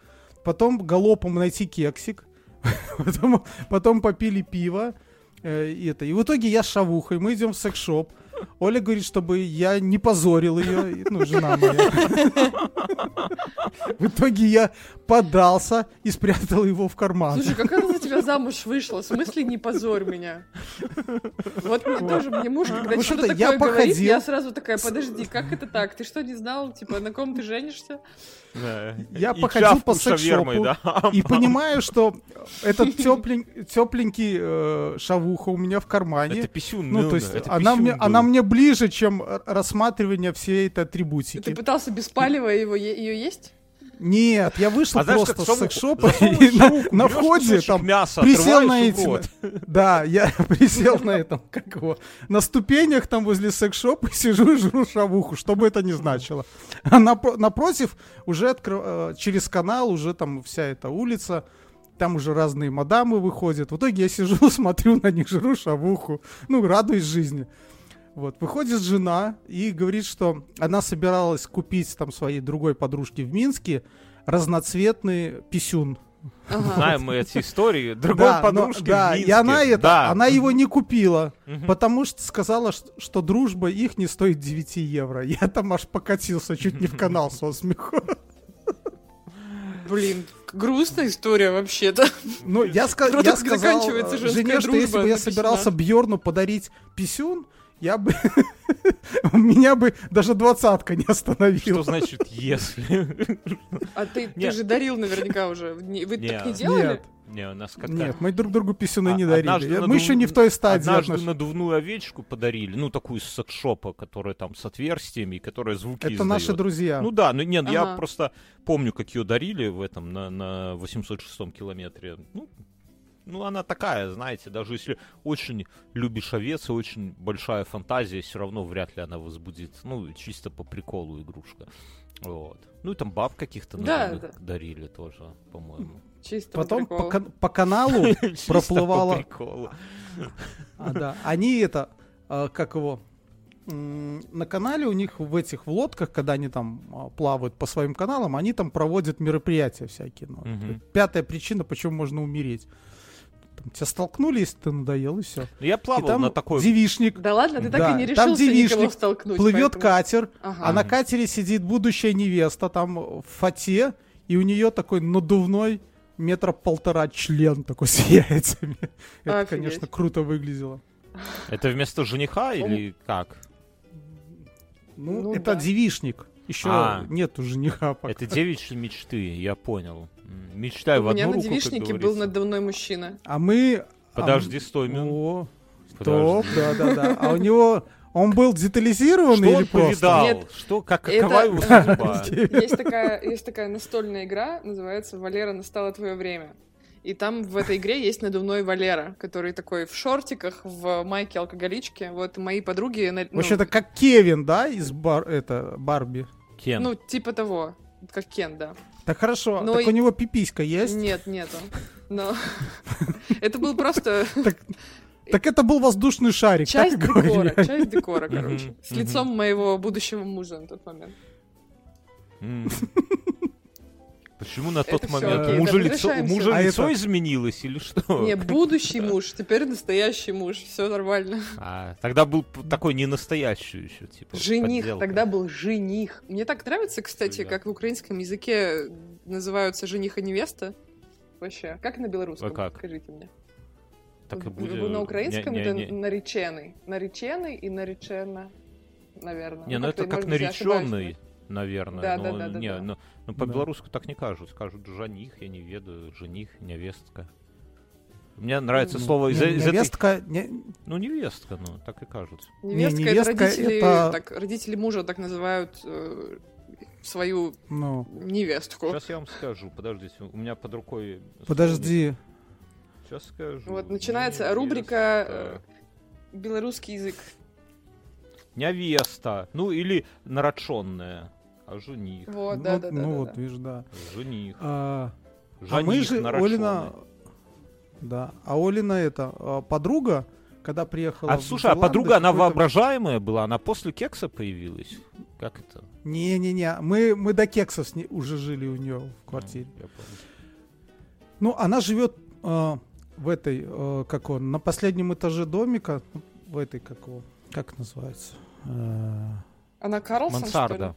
потом галопом найти кексик, потом, потом попили пиво. э, это. И в итоге я с шавухой, мы идем в секс-шоп. Оля говорит, чтобы я не позорил ее, ну, жена моя. В итоге я подался и спрятал его в карман. Слушай, как она за тебя замуж вышла? В смысле не позорь меня? Вот мне тоже, мне муж, когда В что-то такое говорит, походил. я сразу такая, подожди, как это так? Ты что, не знал, типа, на ком ты женишься? Да. Я И походил по секс-шопу да. и понимаю, что этот теплень, тепленький э, шавуха у меня в кармане. Это писюн ну, то Милна, есть это она мне, она мне ближе, чем рассматривание всей этой Ты атрибутики. пытался без палева его, ее есть? Нет, я вышел А знаешь, просто как с Засовываешь и на, на входе там мяса, присел на и в эти... рот. Да, я присел на этом, как его, на ступенях там возле секс-шопа и сижу и жру шавуху, что бы это ни значило. А напро- напротив, уже откры- э, через канал, уже там вся эта улица, там уже разные мадамы выходят. В итоге я сижу, смотрю на них, жру шавуху, ну, радуюсь жизни. Вот, выходит жена и говорит, что она собиралась купить там своей другой подружке в Минске разноцветный писюн. Ага. Знаем мы эти истории. Другой Да, но- подружки да, в и Минске. она это, Да. она его не купила, потому что сказала, что дружба их не стоит 9 евро. Я там аж покатился чуть не в канал со смеху. Блин, грустная история вообще-то. Ну, я, ска- Вот я сказал э, жене, что если бы я собирался Бьорну подарить писюн, я бы... Меня бы даже двадцатка не Что остановила. значит если? А ты, ты же дарил наверняка уже. Вы так Нет. не делали? Нет, Не, у нас как-то... нет, мы друг другу писюны А- не дарили. Я- надув- Мы еще не в той стадии. Однажды отнош- надувную овечку подарили, ну, такую из секс-шопа, которая там с отверстиями, которая звуки Это наши издаёт. друзья. Ну да, ну нет, я Ага. просто помню, как ее дарили в этом, на, на 806 километре. Ну, ну, она такая, знаете, даже если очень любишь овец и очень большая фантазия, все равно вряд ли она возбудит. Ну, чисто по приколу игрушка. Вот. Ну и там баб каких-то Да, да. дарили тоже, по-моему. Чисто Потом по по, по каналу Чисто проплывала- по приколу. А, да. Они это, а, как его, на канале у них в этих в лодках, когда они там а, плавают по своим каналам, они там проводят мероприятия всякие. ну. Пятая причина, почему можно умереть. Там тебя столкнули, если ты надоел, и все. Ну, Я И плавал там на такой... девишник, Да ладно, ты так Да, и не там решился никого девичник, столкнуть. плывет поэтому- катер, Ага. а на катере сидит будущая невеста там в фате, и у нее такой надувной метра полтора член такой с яйцами. Это, Офигеть. конечно, круто выглядело. Это вместо жениха или как? Ну, Ну это да. девишник. Еще А. нету жениха пока. Это девичьи мечты, я понял. М, Мечтай в У меня одну на руку, девичнике был надо мной мужчина. А мы... Подожди, а, стой минуту. О, Подожди. стоп, да-да-да. А у него... Он был детализированный Что или он просто? повидал? Нет, Что, как, это- какова его судьба? Есть такая, есть такая настольная игра, называется «Валера, настало твое время». И там в этой игре есть надувной Валера, который такой в шортиках, в майке алкоголичке. Вот мои подруги... ну, Вообще, это как Кевин, да, из бар... это, Барби? Кен. Ну, типа того. Как Кен, да. Так хорошо, Ну так и- у него пиписька есть? Нет, нету. Но это был просто Так это был воздушный шарик, часть декора, часть декора, короче. С лицом моего будущего мужа на тот момент. Почему на Это тот всё момент? окей, У мужа да, лицо, у мужа А лицо это- изменилось или что? Не, будущий муж, теперь настоящий муж, все нормально. А, тогда был такой не настоящий еще, типа. Жених, подделка. тогда был жених. Мне так нравится, кстати, Да. как в украинском языке называются жених и невеста. Вообще, как на белорусском? А как? Скажите мне. Так и будет. На украинском Не- это не- не- нареченный. Нареченный и наречена, наверное. Не, ну это как я ошибаюсь, нареченный, наверное. Да, но да, да, да, не, да. ну, ну, по-белорусски так не кажут. Скажут жених, я не ведаю, жених, невестка. Мне нравится Ну, слово из, Не- из этой... Невестка, не- Ну, невестка, ну, так и кажется. да. Невестка, Не, невестка это родители, это- так, родители мужа так называют э, свою ну, невестку. Сейчас я вам скажу, подождите, у меня под рукой... подожди. Сейчас скажу. Вот начинается рубрика э, «Белорусский язык». Невеста. Ну, или нароченная. А жених. Вот, Ну, да, да, да. ну да, вот, да. видишь, да. Жених. А, Жених а мы же, нароченный. Олина... Да, а Олина это, а, подруга, когда приехала А слушай, а Нидерланды, подруга, она воображаемая была? Она после кекса появилась? Как это? Не-не-не, мы, мы до кекса с ней уже жили у нее в квартире. Ну, я понял. Ну, она живет э, в этой, э, как он, на последнем этаже домика, ну, в этой, как его, как называется? Э, Она Карлсон, Мансарда.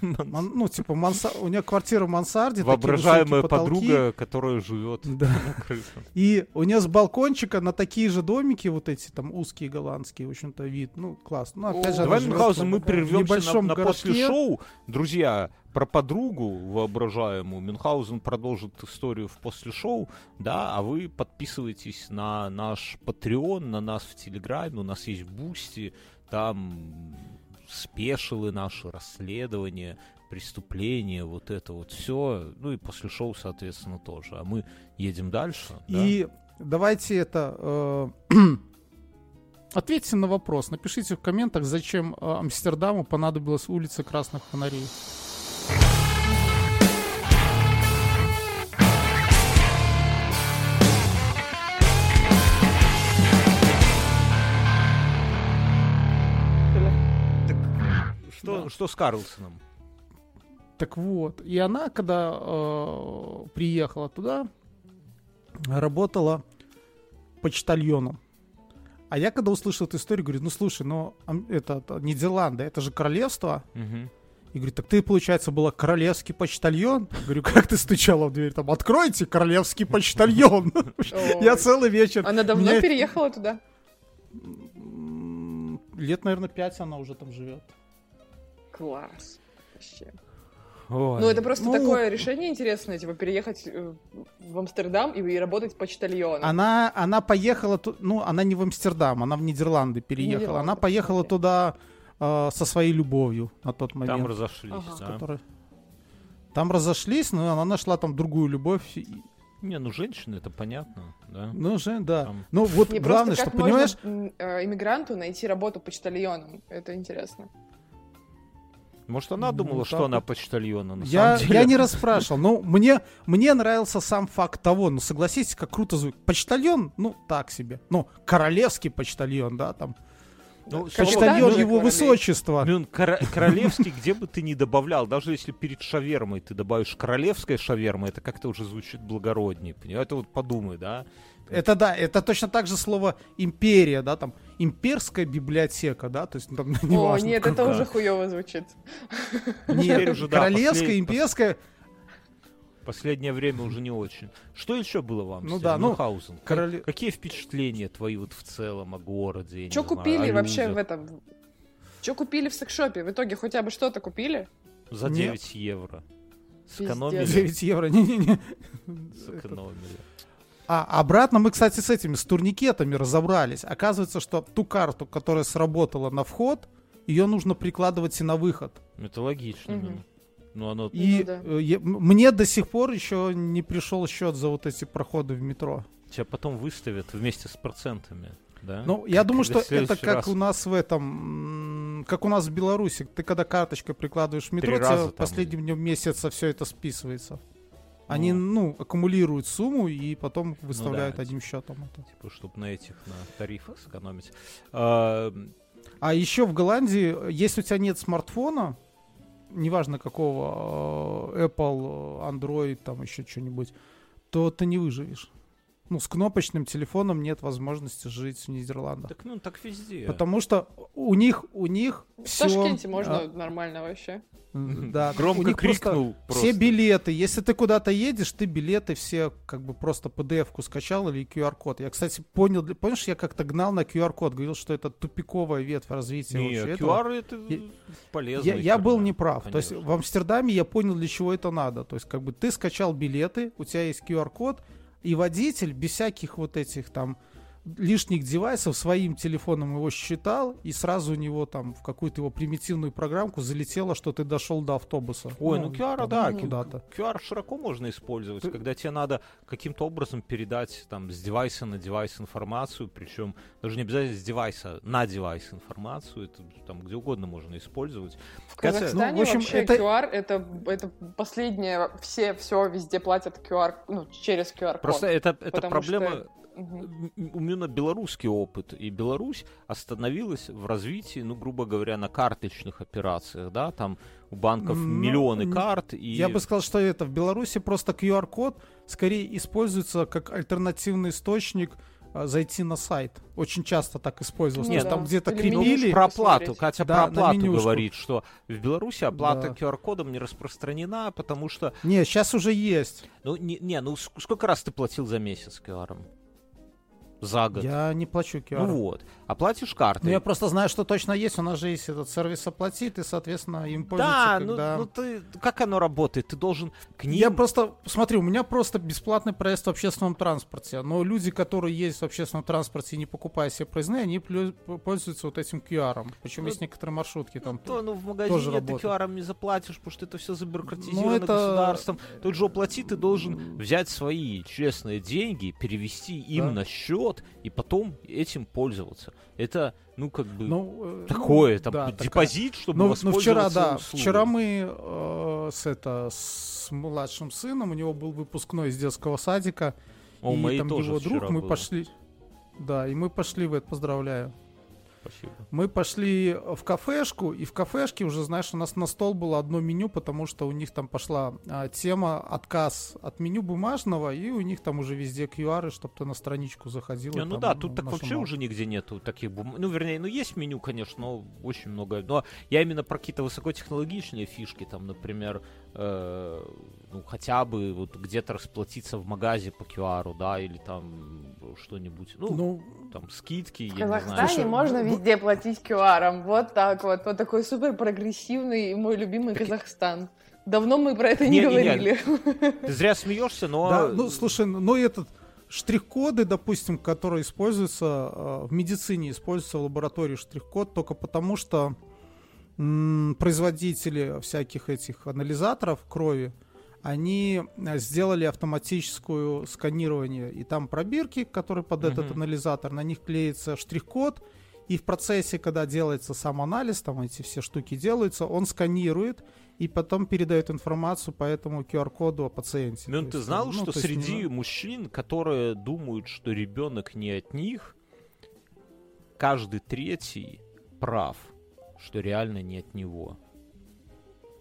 Ман- ну, типа, манса... у нее квартира в мансарде. Воображаемая подруга, которая живет Да. на крыше. И у нее с балкончика на такие же домики, вот эти там узкие голландские, в общем-то, вид. Ну, класс. Ну, опять же, она Давай, Мюнхгаузен, мы прервемся на, на после шоу. Друзья, про подругу воображаемую Мюнхгаузен продолжит историю в после шоу, да, а вы подписывайтесь на наш Patreon, на нас в Телеграме, у нас есть Бусти, там спешилы наши, расследования, преступления, вот это вот все. Ну и после шоу, соответственно, тоже. А мы едем дальше. да? И давайте это... э, Ответьте на вопрос. Напишите в комментах, зачем э, Амстердаму понадобилась улица красных фонарей. Что, с Карлсоном? Так вот, и она, когда э, приехала туда, работала почтальоном. А я, когда услышал эту историю, говорю, ну слушай, ну ам- это, это Нидерланды, это же королевство. Мгм. И говорит, так ты, получается, была королевский почтальон? Говорю, как ты стучала в дверь? Там, откройте, королевский почтальон. Я целый вечер. Она давно переехала туда? Лет, наверное, пять она уже там живет. Класс. Вообще. Ой. Ну, это просто Ну, такое решение интересное, типа, переехать э, в Амстердам и, и работать почтальоном. Она, она поехала, ту- ну, она не в Амстердам, она в Нидерланды переехала. Нидерланды, Она поехала туда э, со своей любовью на тот момент. Там разошлись, Ага. да? которой- Там разошлись, но она нашла там другую любовь. Не, ну женщины, это понятно, да. Ну, уже, да. Там. Ну, вот Не, главное, что, понимаешь, можно э, иммигранту найти работу почтальоном? Это интересно. Может, она Ну, думала, так что она почтальона, на я, самом деле. я не расспрашивал. Ну, мне, мне нравился сам факт того, ну, согласитесь, как круто звучит. Почтальон, ну, так себе. Ну, королевский почтальон, да, там. Ну, слушай, Почтальон даже его высочества. Мюн, кора- королевский, где бы ты ни добавлял, даже если перед шавермой ты добавишь королевская шаверма, это как-то уже звучит благороднее, понимаешь? Это вот подумай, да? Это да, это точно так же слово империя, да, там имперская библиотека, да, то есть ну, там О, неважно. нет, это уже хуево звучит. Нет, уже, да, королевская, послед- имперская, Последнее время уже не очень. Что еще было вам? Ну да, ну? Как- короле- Какие впечатления твои вот в целом о городе? Что не знаю, купили вообще в этом? Что купили в секшопе? В итоге хотя бы что-то купили? За Нет. 9 евро. Сэкономили. Пиздец. 9 евро, не-не-не. Сэкономили. А обратно мы, кстати, с этими, с турникетами разобрались. Оказывается, что ту карту, которая сработала на вход, ее нужно прикладывать и на выход. Это логично. Мгм. да. Ну, оно... И Ну да. э, я- м- мне до сих пор еще не пришел счет за вот эти проходы в метро. Тебя потом выставят вместе с процентами, да? Ну, я думаю, что это как раз. у нас в этом, как у нас в Беларуси. Ты когда карточкой прикладываешь в метро, Три тебе раза там. последним днем месяца все это списывается. Они, Ну. ну, аккумулируют сумму и потом выставляют да, одним счетом это. Типа, чтобы на этих, на тарифах сэкономить. А, А еще в Голландии, если у тебя нет смартфона, неважно какого, э, Apple, э, Android, там еще что-нибудь, то ты не выживешь. Ну, с кнопочным телефоном нет возможности жить в Нидерландах. так, ну, так везде. Потому что у них, у них В все... Ташкенте можно нормально вообще. Да, у Громко них просто крикнул просто. Все билеты, если ты куда-то едешь, ты билеты все как бы просто PDF-ку скачал или QR-код. Я, кстати, понял, помнишь, я как-то гнал на QR-код, говорил, что это тупиковая ветвь развития Не, вообще этого. QR это Я- полезно. Я, я был неправ. То есть в Амстердаме я понял, для чего это надо. То есть как бы ты скачал билеты, у тебя есть QR-код, и водитель без всяких вот этих там лишних девайсов своим телефоном его считал, и сразу у него там в какую-то его примитивную программку залетело, что ты дошел до автобуса. Ой, ну QR, там, да, куда-то. QR широко можно использовать, Ты- когда тебе надо каким-то образом передать там с девайса на девайс информацию, причем даже не обязательно с девайса на девайс информацию, это там где угодно можно использовать. В Казахстане ну, в общем, вообще это- QR это, это последнее, все, все везде платят QR, ну, через QR-код. Просто это, это проблема что- М- именно белорусский опыт. И Беларусь остановилась в развитии, ну, грубо говоря, на карточных операциях, да, там у банков Ну, миллионы карт. И... Я бы сказал, что это в Беларуси просто QR-код скорее используется как альтернативный источник а, зайти на сайт. Очень часто так использовалось. Ну есть да. там где-то Или меню крепили. про оплату. Катя Да, про оплату говорит, что в Беларуси оплата Да. QR-кодом не распространена, потому что... Не, сейчас уже есть. Ну, не, не, ну ск- сколько раз ты платил за месяц QR? За год? Я не плачу QR. Ну вот. Оплатишь картой. Ну, я просто знаю, что точно есть. У нас же есть этот сервис оплатит, и, соответственно, им Да, пользуются, ну, когда... ну ты... Как оно работает? Ты должен к ним... Я просто, смотри, у меня просто бесплатный проезд в общественном транспорте, но люди, которые ездят в общественном транспорте, не покупая себе проездные, они пользуются вот этим QR. Причем Ну, есть некоторые маршрутки там. То, ну, в тоже магазине ты работает. QR не заплатишь, потому что это все забюрократизировано Ну, это- государством. Тот же оплати, ты должен взять свои честные деньги, перевести им Да. на счет и потом этим пользоваться. Это, ну, как бы... Ну, э, Такое, ну, там, да, такая. депозит, чтобы Ну, ну, воспользоваться вчера, да, услугой. вчера мы э, с, это, с младшим сыном, у него был выпускной из детского садика, О, и там его друг, мы было. пошли, да, и мы пошли в это, поздравляю, Спасибо. мы пошли в кафешку, и в кафешке уже, знаешь, у нас на стол было одно меню, потому что у них там пошла а, тема отказ от меню бумажного, и у них там уже везде QR, чтобы ты на страничку заходил. Не, ну там да, тут так вообще уже нигде нету таких бум... Ну, вернее, ну есть меню, конечно, но очень много. Но я именно про какие-то высокотехнологичные фишки, там, например, э, ну, хотя бы вот где-то расплатиться в магазе по QR, да, или там что-нибудь, ну, Ну, там, скидки, В я не знаю. Казахстане Слушай, можно ну- везде платить QR. Вот так вот. Вот такой супер прогрессивный и мой любимый Казахстан. Давно мы про это не, Не, не, не. говорили. Ты зря смеешься, но... Да, ну слушай, ну этот штрих-коды, допустим, которые используются э, в медицине, используются в лаборатории штрих-код только потому, что м, производители всяких этих анализаторов крови, они э, сделали автоматическую сканирование, и там пробирки, которые под этот Мгм. анализатор, на них клеится штрих-код, и в процессе, когда делается сам анализ, там эти все штуки делаются, он сканирует и потом передает информацию по этому QR-коду о пациенте. Ну, ты есть, знал, ну, что не среди знаю. мужчин, которые думают, что ребенок не от них, каждый третий прав, что реально не от него.